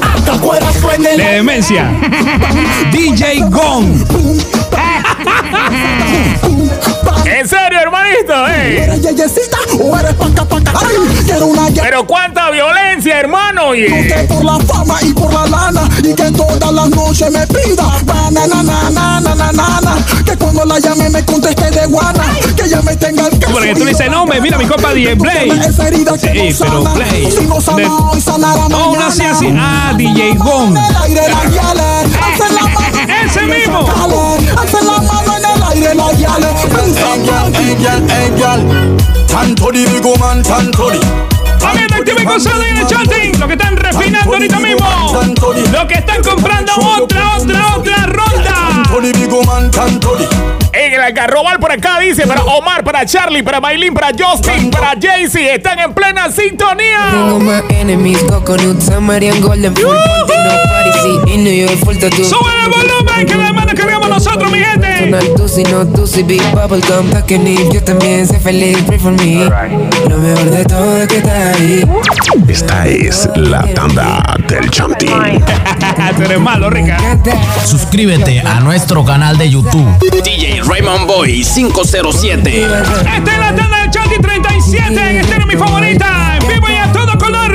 [SPEAKER 10] hasta afuera suena el
[SPEAKER 4] De demencia. DJ Gong.
[SPEAKER 1] En serio, hermanito, eh.
[SPEAKER 10] ¿Eres yeyecita o eres paca paca? Ay, quiero una yale.
[SPEAKER 1] Pero cuánta violencia, hermano,
[SPEAKER 10] que por la fama y por la lana y que todas las noches me pida banana, na, na, na, na, na, na, que cuando la llame me conteste de guana, que ya me tenga el caso.
[SPEAKER 4] Porque tú dices nombre, mira mi compa DJ Play. Sí,
[SPEAKER 10] no
[SPEAKER 4] pero
[SPEAKER 10] sana,
[SPEAKER 4] Play.
[SPEAKER 10] si no sana
[SPEAKER 4] De-
[SPEAKER 10] hoy, sanará
[SPEAKER 4] No,
[SPEAKER 10] mañana.
[SPEAKER 4] no así, así. Ah, DJ Gong.
[SPEAKER 10] En el
[SPEAKER 46] girl, hey girl. Tan to the big woman, tan to the.
[SPEAKER 4] También activen con saldo en el chatting. Lo que están refinando ahorita mismo. Lo que están comprando otra, otra, otra ronda.
[SPEAKER 1] En el algarrobal por acá dice para Omar, para Charlie, para Maylin, para Justin, para Jaycee. Están en plena sintonía.
[SPEAKER 41] Tengo más enemies, coconut, Samarian, Golden, full ponte, no party, in New York, full tattoo.
[SPEAKER 4] Sube el volumen que la mano cargamos nosotros, mi gente.
[SPEAKER 41] Sonal, tú si no, tú si big bubble gum, back and if yo también sé feliz, pray for me. Lo mejor de todo es que estás ahí.
[SPEAKER 11] Esta es la tanda del Chanti.
[SPEAKER 4] Tú eres malo, Rica.
[SPEAKER 47] Suscríbete a nuestro canal de YouTube.
[SPEAKER 12] DJ Raymond Boy 507.
[SPEAKER 4] Esta es la tanda del Chanti 37. Esta es mi favorita. En vivo y a todo color.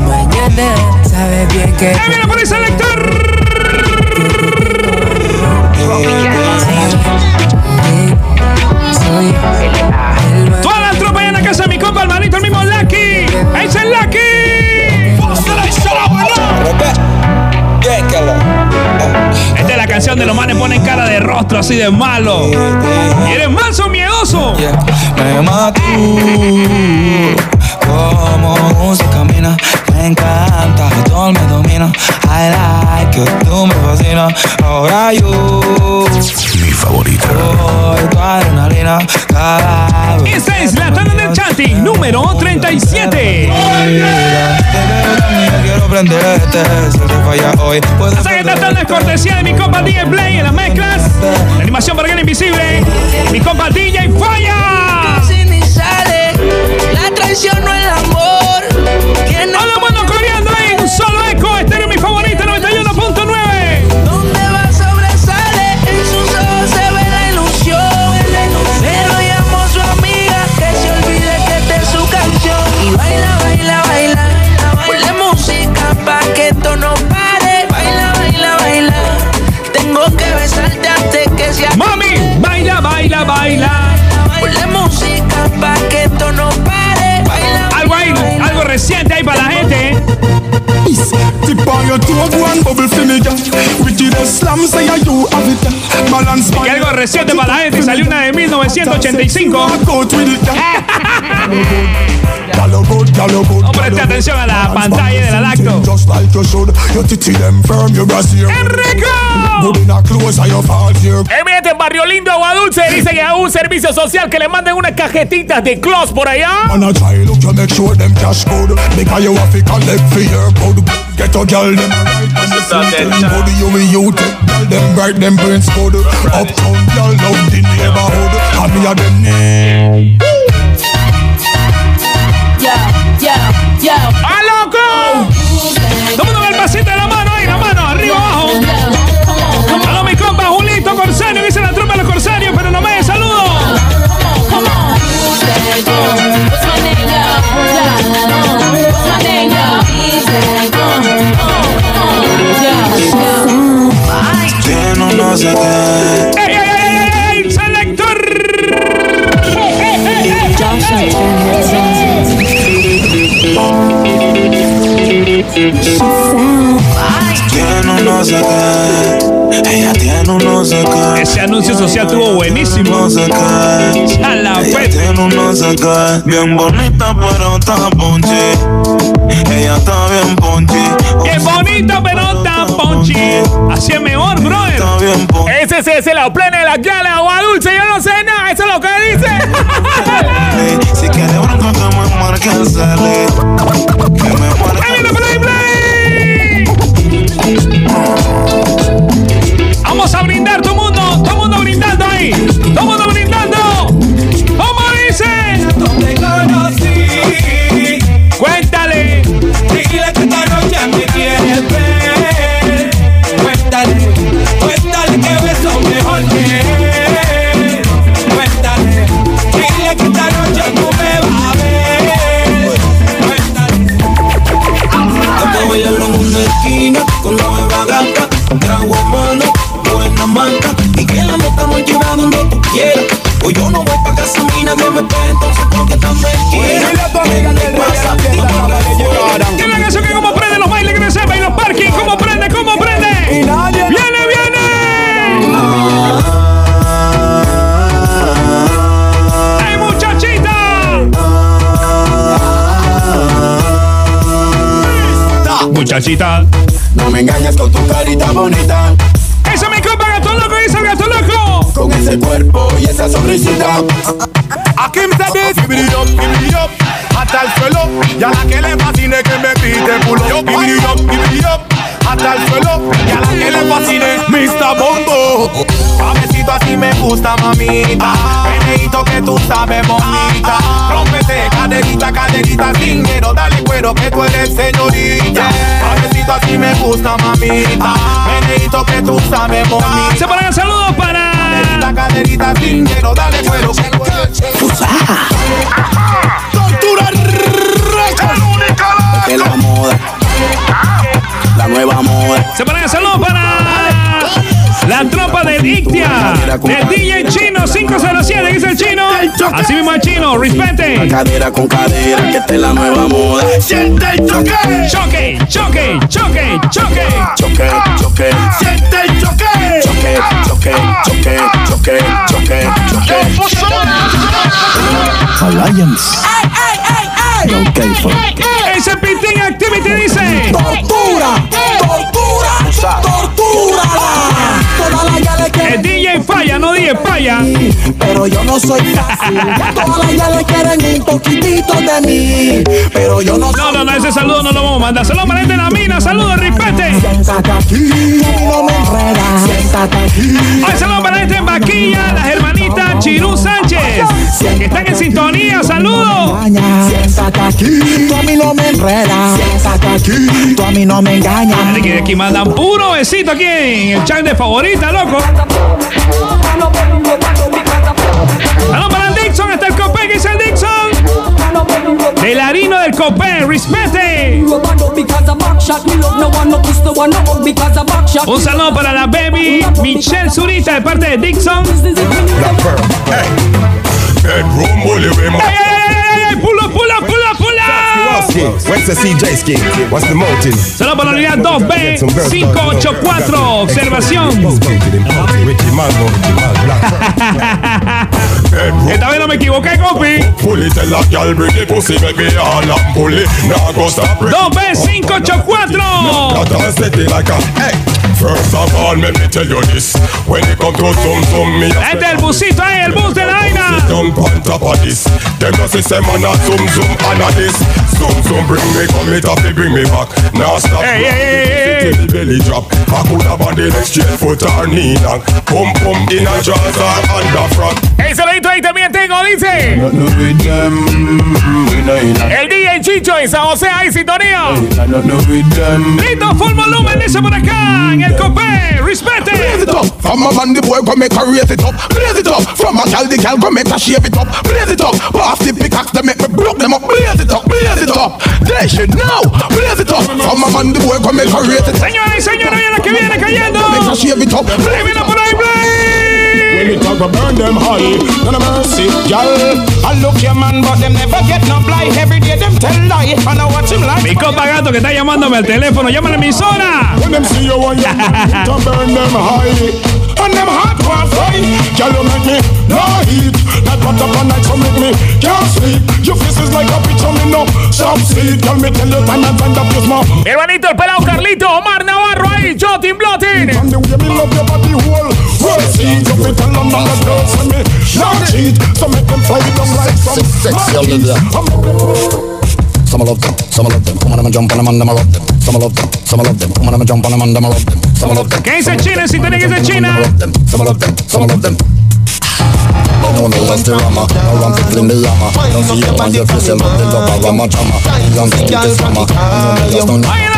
[SPEAKER 41] Mañana sabes bien que.
[SPEAKER 4] Ahí viene por el selector. Toda la tropa en la casa de mi compa, hermanito, el mismo Lucky. Es Lucky. Esta es la canción de los manes ponen cara de rostro así de malo. ¿Y eres manso miedoso?
[SPEAKER 2] Me tú Como se camina Me encanta, todo me domina I like you, tú me fascinas Ahora yo
[SPEAKER 11] Mi favorita.
[SPEAKER 2] Soy tu adrenalina Cada vez
[SPEAKER 4] Esta es la tanda del Chanti número 37.
[SPEAKER 2] Yo quiero prenderte Si te falla hoy Puedes
[SPEAKER 4] Esta esta tanda es cortesía de mi compa DJ Play en las mezclas. La animación para el invisible. Mi compa DJ Falla.
[SPEAKER 23] Si ni sale, la traición no es amor. Baila, baila, baila. Ponle música pa' que esto no pare. Baila,
[SPEAKER 4] Algo ahí, algo reciente ahí para la gente. ¿eh?
[SPEAKER 19] Tip on your toe, go and bubble for me, girl. Wicked as slam, say ya you have it, girl. Balance
[SPEAKER 4] Y algo reciente para la gente. Salió una de 1985. No preste atención a la pantalla de la lacto.
[SPEAKER 19] Like clothes,
[SPEAKER 1] en Barrio Lindo, Agua Dulce, dice que a un servicio social que le manden unas cajetitas de close por allá.
[SPEAKER 19] Man a try look you make sure them cash good. Because you have to collect for your good. Get a girl them right and the system good You will you take. Girl them bright them brains good. Uptown girl love the neighborhood. And me a them
[SPEAKER 2] sé qué
[SPEAKER 4] ¡Ey, ey, ey, ey! ¡Selector!
[SPEAKER 2] Tiene no sé qué Ella tiene un no sé qué
[SPEAKER 4] Ese anuncio social estuvo buenísimo.
[SPEAKER 2] No sé qué
[SPEAKER 4] A la
[SPEAKER 2] Ella
[SPEAKER 4] vez.
[SPEAKER 2] tiene un no sé qué Bien bonita pero está ponche Ella está bien ponche
[SPEAKER 4] ¡Qué bonito, pero tan ponchi! Así es mejor, brother.
[SPEAKER 2] Está bien ponche
[SPEAKER 1] Ese es el plena de la gala, Agua Dulce, yo no sé nada, eso es lo que dice.
[SPEAKER 2] Si quiere bronca que me marque el
[SPEAKER 4] Vamos a brindar, todo mundo, todo mundo brindando ahí. Todo mundo brindando. nena que
[SPEAKER 2] me espera,
[SPEAKER 4] entonces ¿por qué tan fresquita?
[SPEAKER 2] Dile a tu amiga que el rey de la fiesta que llegaran. canción que como prende los bailes que me sepa y los parkings, como prende, como prende. Y nadie ¡Viene, viene!
[SPEAKER 4] ¡Ay, muchachita!
[SPEAKER 5] Muchachita, no me engañas con tu carita bonita.
[SPEAKER 4] Eso me compa gato loco, dice el gato loco.
[SPEAKER 5] Con ese cuerpo y esa sonrisita.
[SPEAKER 9] Aquí me dice, give it up, give it up Hasta el suelo. Y a que le fascine que me grite pulo give it up, give it up Hasta el suelo. Y a que le fascine Mr. Bombo. Suavecito así me gusta mamita. Meneito que tú sabes bonita. Rómpete caderita, caderita sin miedo Dale cuero que tú eres señorita. Suavecito así me gusta mamita. Meneito que tú sabes bonita.
[SPEAKER 4] Se ponen saludos para
[SPEAKER 9] Caderita, caderita sin miedo Dale cuero
[SPEAKER 5] Tortura
[SPEAKER 9] única
[SPEAKER 5] Es la moda. La nueva moda.
[SPEAKER 4] Se ponen saludos para la tropa de Ictia, del DJ Chino 507, dice el chino. Así mismo el chino, respete.
[SPEAKER 5] Cadera con cadera, que esta es la nueva moda. Siente el choque.
[SPEAKER 4] Choque, choque, choque, choque.
[SPEAKER 5] Choque, choque. Siente el choque. Choque, choque, choque, choque, choque. Alliance. No for
[SPEAKER 4] Ese Pitín Activity dice. Falla, no DJ falla.
[SPEAKER 5] pero yo no soy fácil. Todas las yales quieren un poquitito de mí, pero yo no
[SPEAKER 4] No, no, no, ese saludo no lo vamos a mandar. Saludos para gente de la mina, saludos, respete.
[SPEAKER 5] Siéntate aquí, no me enredas. Siéntate aquí.
[SPEAKER 4] Hoy saludos para gente en Vaquilla, las hermanitas Chirú Sánchez, que están en sintonía. Saludos.
[SPEAKER 5] Siéntate aquí, tú a mí no me enredas. Siéntate aquí, tú a mí no me engañas.
[SPEAKER 4] Aquí, aquí mandan puro besito aquí en el chat de favorita, loco. Saludos para el Dixon, hasta el Copé, que dice el Dixon. Del harino del Copé, respete. Un saludo para la baby Michelle Zurita de parte de Dixon. ¡Pula, pula, pula, pula! Saludos para la unidad 2B584. Observación. Esta vez no me equivoqué, compi.
[SPEAKER 9] Pull it tell a girl bring the pussy make me all and pull it Now go stop it
[SPEAKER 4] 2B584.
[SPEAKER 9] That I set it like a hey First of all let me tell you this When it come to some some me a
[SPEAKER 4] Este es el busito ahí, el bus de la.
[SPEAKER 9] Jump on top of this. Them no say say man a zoom zoom and a this. Zoom zoom bring me come it up they bring me back. Now stop.
[SPEAKER 4] Hey, hey, hey, hey,
[SPEAKER 9] Till the belly drop. I could have on the next straight foot or knee knock Pum pum in a jaws or under front.
[SPEAKER 4] El saludito ahí también tengo, dice.
[SPEAKER 9] No with them We no in a
[SPEAKER 4] El DJ Chicho en San José, ahí sintonía.
[SPEAKER 9] No no with them
[SPEAKER 4] Listo, full volumen, dice por acá. En el copé,
[SPEAKER 9] Blaze
[SPEAKER 4] respete.
[SPEAKER 9] it up. From a man the boy come make a raise it up. Blaze it up. From a gal the gal come make a shave it up Blaze it up. Pass the pickaxe to make me broke them up. Blaze it up Blaze it up. They should know. Blaze it up. From a man the boy come make a raise it. Up
[SPEAKER 4] y señores, y la que viene cayendo.
[SPEAKER 9] Make a shave it up.
[SPEAKER 4] Viene por ahí,
[SPEAKER 9] When it talk about burn them high None of mercy gal I look your man but them never get no blight. Every day them tell lie. And I watch him like.
[SPEAKER 4] Mi compa gato que está llamándome al teléfono, llama a la emisora.
[SPEAKER 9] When them see you on your man, to burn them high And them hot one fry Girl you make me no heat That what up night so make me can't sleep Your face is like a picture me no Stop sleep Girl me tell you time and time that you small
[SPEAKER 4] Mi hermanito, el pelado Carlito, Omar Navarro ahí, Jotin Blotin.
[SPEAKER 9] And the way me love your body whole Well see You fit tell them all the girls and me No cheat So make them fly down like some
[SPEAKER 26] Sexy Olivia. Some love them, some love them. Come on, I'ma jump on them and I'ma them. Some love them, some love them. Come on, I'ma jump on them and I'ma them. Some love them.
[SPEAKER 4] ¿Qué dice China? Si tiene que dice China.
[SPEAKER 26] Some love them, some love them. No, no, that's the rama. No one to fling the llama. Don't see it on your face, you love the love of Rama Jama. Young thing with the summer. No, no, just don't
[SPEAKER 4] Ahí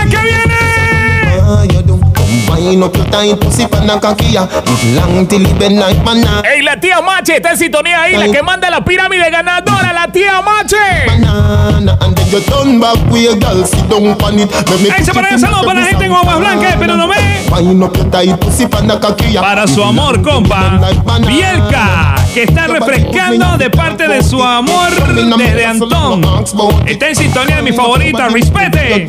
[SPEAKER 4] la que viene.
[SPEAKER 16] Combine up your tight pussy pan and cocky ya. It long till it bend like banana.
[SPEAKER 4] Ey, la tía Mache está en sintonía ahí, la que manda la pirámide ganadora, la tía Mache.
[SPEAKER 16] Banana and then you turn back with your girl sit down on it. Let me
[SPEAKER 4] Ese para el saludo para la gente en Blancas, pero no ve.
[SPEAKER 16] Combine up your tight pussy pan and cocky ya.
[SPEAKER 4] Para su amor, compa. Bielka, que está refrescando de parte de su amor desde Antón. Está en sintonía de mi favorita, respete.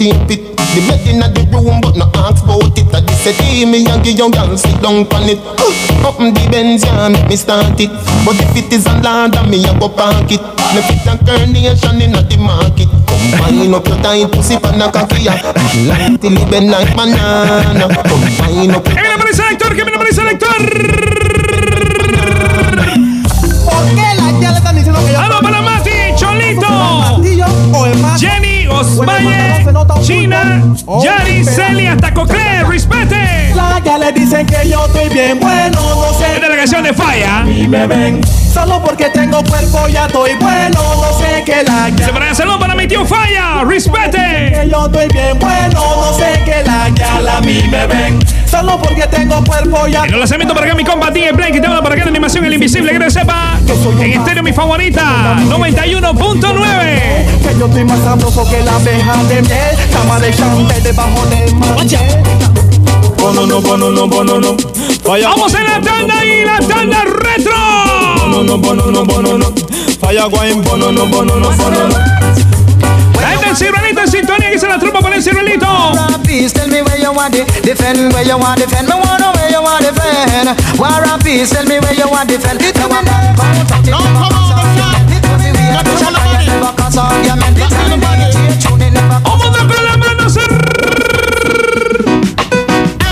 [SPEAKER 16] The bed inna the room, but no ask about it. I just say, "Hey, me and give young girl sit down on it." Uh, Up in the Benz, yeah, make me start it. But if it is a ladder, me a go park it. Me fit a carnation inna the market. Come Combine up your tight pussy pan a kakia. Like till it bend like banana. Combine up.
[SPEAKER 4] ¡Que viene por el selector! ¡Que viene por el selector!
[SPEAKER 5] ¿Por qué las ya le están diciendo que yo
[SPEAKER 4] ¡Vamos para Mati! Jenny Osvalle, China, Yari, Celia, hasta Cocle, respete.
[SPEAKER 5] Ya le dicen que yo estoy bien bueno, no sé.
[SPEAKER 4] Es delegación de falla.
[SPEAKER 5] Y me ven solo porque tengo cuerpo ya estoy bueno, no sé qué la
[SPEAKER 4] Se para saludo para mi tío Falla, respete.
[SPEAKER 5] que yo estoy bien bueno, no sé qué la ya a mí me ven solo porque tengo cuerpo ya.
[SPEAKER 4] En el lanzamiento para acá mi compa DJ Play, que te habla para acá la animación El Invisible, que no sepa. En estéreo mi favorita, 91.9.
[SPEAKER 5] Que yo estoy más sabroso que la abeja de miel, cama de chante debajo del.
[SPEAKER 9] Falla.
[SPEAKER 4] Vamos en la tanda y la tanda retro.
[SPEAKER 9] Falla.
[SPEAKER 4] La gente en Ciruelito en sintonía, la tropa para el Ciruelito.
[SPEAKER 38] Peace, tell me where you want it, defend where you want defend. Me wanna where you want defend. War and peace, tell me where you want defend.
[SPEAKER 4] Vamos a la mano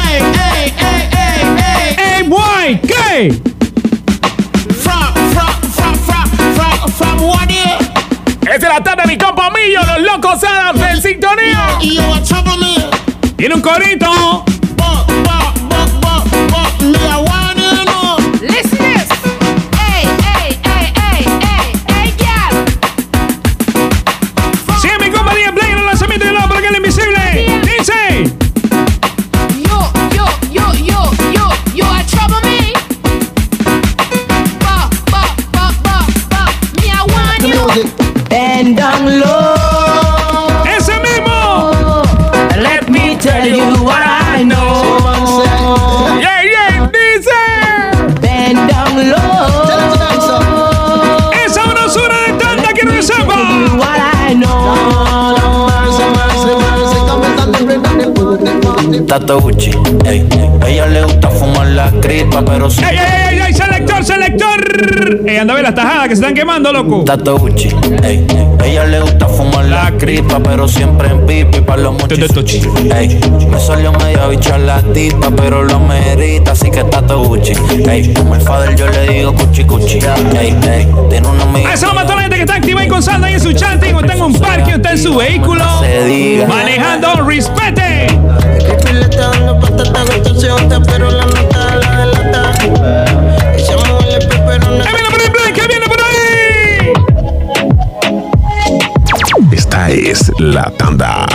[SPEAKER 9] Ey, ey, ey, ey, ey.
[SPEAKER 4] ¡Ey, boy! ¿Qué?
[SPEAKER 9] From, from, from, from, from, from what year?
[SPEAKER 1] Esta es la tarde de mi compa Millo, los locos Adams en sintonía.
[SPEAKER 4] Tiene un corito.
[SPEAKER 48] Tato Gucci, ey, ella le gusta fumar la cripa, pero si
[SPEAKER 4] ¡Ey, ey, ey, ey! ¡Selector, selector! ¡Ey, anda a ver las tajadas que se están quemando, loco!
[SPEAKER 48] Tato Gucci, ey, ella le gusta fumar la cripa, pero siempre en pipi para los muchachos. Ey, me salió media bicha la tipa, pero lo merita, así que Tato Gucci. Ey, como el father yo le digo cuchi cuchi. Ey, ey, tiene una amiga.
[SPEAKER 4] A eso lo mató la gente que está activa y con salda ahí en su chanting, o está en un parque, o está en su vehículo. Manejando, respete.
[SPEAKER 38] Dando patata con tensión, pero la nota la delata. Ella mueve el pero no
[SPEAKER 4] ¡Que viene por el play! ¡Que viene por ahí!
[SPEAKER 11] Esta es la tanda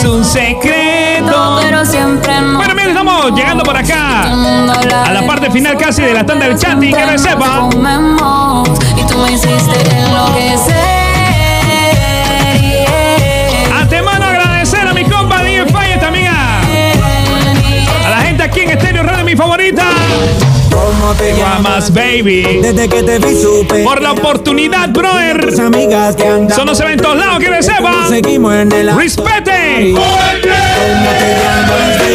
[SPEAKER 9] es un secreto.
[SPEAKER 23] Pero siempre no.
[SPEAKER 4] Bueno, miren, estamos llegando por acá a la parte final casi de la tanda del chanting, que no sepa.
[SPEAKER 23] Y tú me hiciste.
[SPEAKER 4] Antemano agradecer a mi compa DJ Falle también a, a la gente aquí en Estéreo Radio, mi favorita.
[SPEAKER 38] ¿Cómo te
[SPEAKER 4] Te amas, baby.
[SPEAKER 38] Desde que te vi supe
[SPEAKER 4] Por la oportunidad, brother.
[SPEAKER 38] amigas que andan
[SPEAKER 4] Son los eventos lados que le sepa.
[SPEAKER 38] Seguimos en el
[SPEAKER 4] Respete.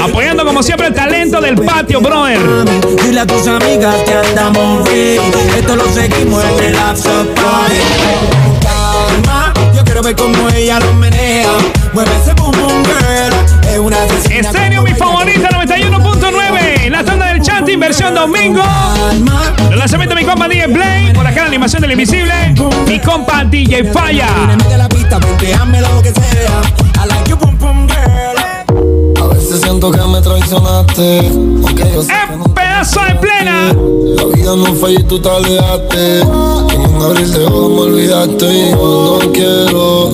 [SPEAKER 4] Apoyando como siempre el talento del patio, brother.
[SPEAKER 38] Dile a tus amigas que andamos free. Esto lo seguimos en el after party. Yo quiero ver cómo ella lo menea. Mueve ese boom boom girl. Es una.
[SPEAKER 4] Estéreo, mi favorita, 91.9. La tanda del chat, inversión domingo. El lanzamiento de mi compa DJ Play. Por acá la animación del invisible. Mi compa DJ Falla.
[SPEAKER 9] Traicionaste. Aunque yo sé que no
[SPEAKER 4] ¡Eh, pedazo de plena!
[SPEAKER 9] La vida no fue y tú te alejaste. En un abril de ojos me olvidaste y yo no quiero.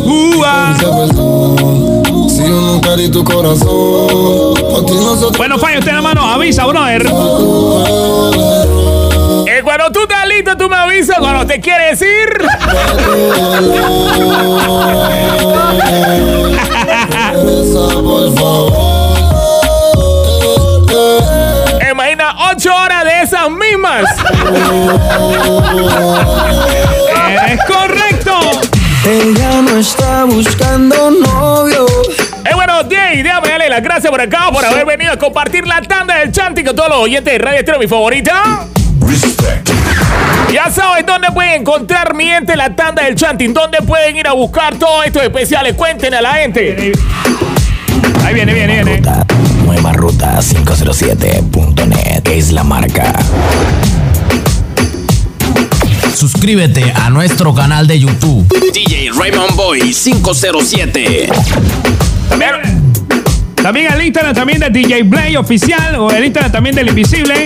[SPEAKER 9] Perdón. Si yo nunca di tu corazón. Nosotros.
[SPEAKER 4] Bueno, Falla, usted en la mano. Avisa, brother.
[SPEAKER 1] Eh, cuando tú estás listo, tú me avisas cuando te quieres ir.
[SPEAKER 9] Por favor.
[SPEAKER 1] Más.
[SPEAKER 4] Es correcto.
[SPEAKER 5] Ella no está buscando novio.
[SPEAKER 1] Eh, bueno, Jay, déjame darle las gracias por acá por haber venido a compartir la tanda del Chanti con todos los oyentes de Radio Estero, mi favorita. Ya saben dónde pueden encontrar mi gente la tanda del Chanting, dónde pueden ir a buscar todos estos especiales. Cuenten a la gente.
[SPEAKER 4] Ahí viene, viene, viene.
[SPEAKER 12] Nueva Ruta 507.net es la marca.
[SPEAKER 49] Suscríbete a nuestro canal de YouTube.
[SPEAKER 50] DJ Raymond Boy 507.
[SPEAKER 4] También, también el Instagram también de DJ Play oficial o el Instagram también del Invisible.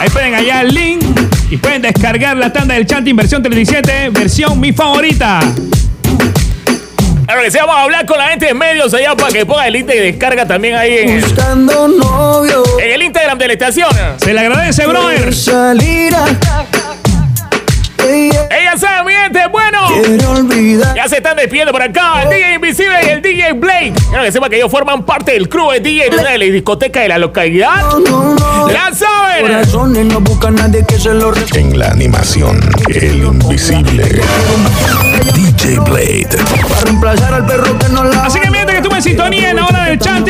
[SPEAKER 4] Ahí pueden hallar el link y pueden descargar la tanda del Chanting versión 37, versión mi favorita.
[SPEAKER 1] Claro que sí, vamos a hablar con la gente de medios allá para que ponga el link de descarga también ahí en,
[SPEAKER 5] Buscando novio.
[SPEAKER 1] en el Instagram de la estación.
[SPEAKER 4] Se le agradece, brother.
[SPEAKER 5] Salir a
[SPEAKER 1] Ella sabe, mi gente, bueno. Ya se están despidiendo por acá el DJ Invisible y el DJ Blake. Quiero que sepa que ellos forman parte del crew de DJ de una de las discotecas de la localidad. ¡Ya saben!
[SPEAKER 5] Corazones no buscan nadie que se lo
[SPEAKER 11] En la animación, el invisible. DJ Blade.
[SPEAKER 5] Para reemplazar al perro que no la
[SPEAKER 4] Así que mi gente que estuvo en sintonía en la hora del
[SPEAKER 5] al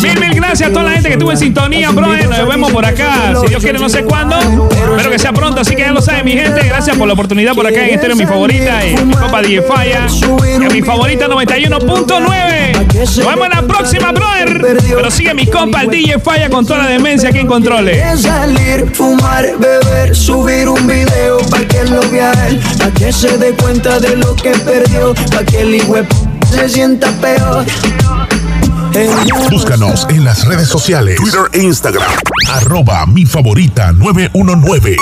[SPEAKER 4] Mil, mil gracias a toda la gente que estuvo en sintonía, brother. Nos vemos por acá. Si Dios quiere, no sé cuándo. Espero que sea pronto. Así que ya lo saben, mi gente. Gracias por la oportunidad por acá en Estéreo, mi favorita. Y mi copa 10 Falla. En mi favorita 91.9. Nos vemos en la próxima, brother. Pero sigue mi compa, el DJ Falla, con toda la demencia aquí en controles.
[SPEAKER 5] Es salir, fumar, beber, subir un video pa' que lo vea él, que se dé cuenta de lo que perdió, pa' que el hijo se sienta peor.
[SPEAKER 11] Búscanos en las redes sociales. Twitter e Instagram. Arroba mi favorita 919.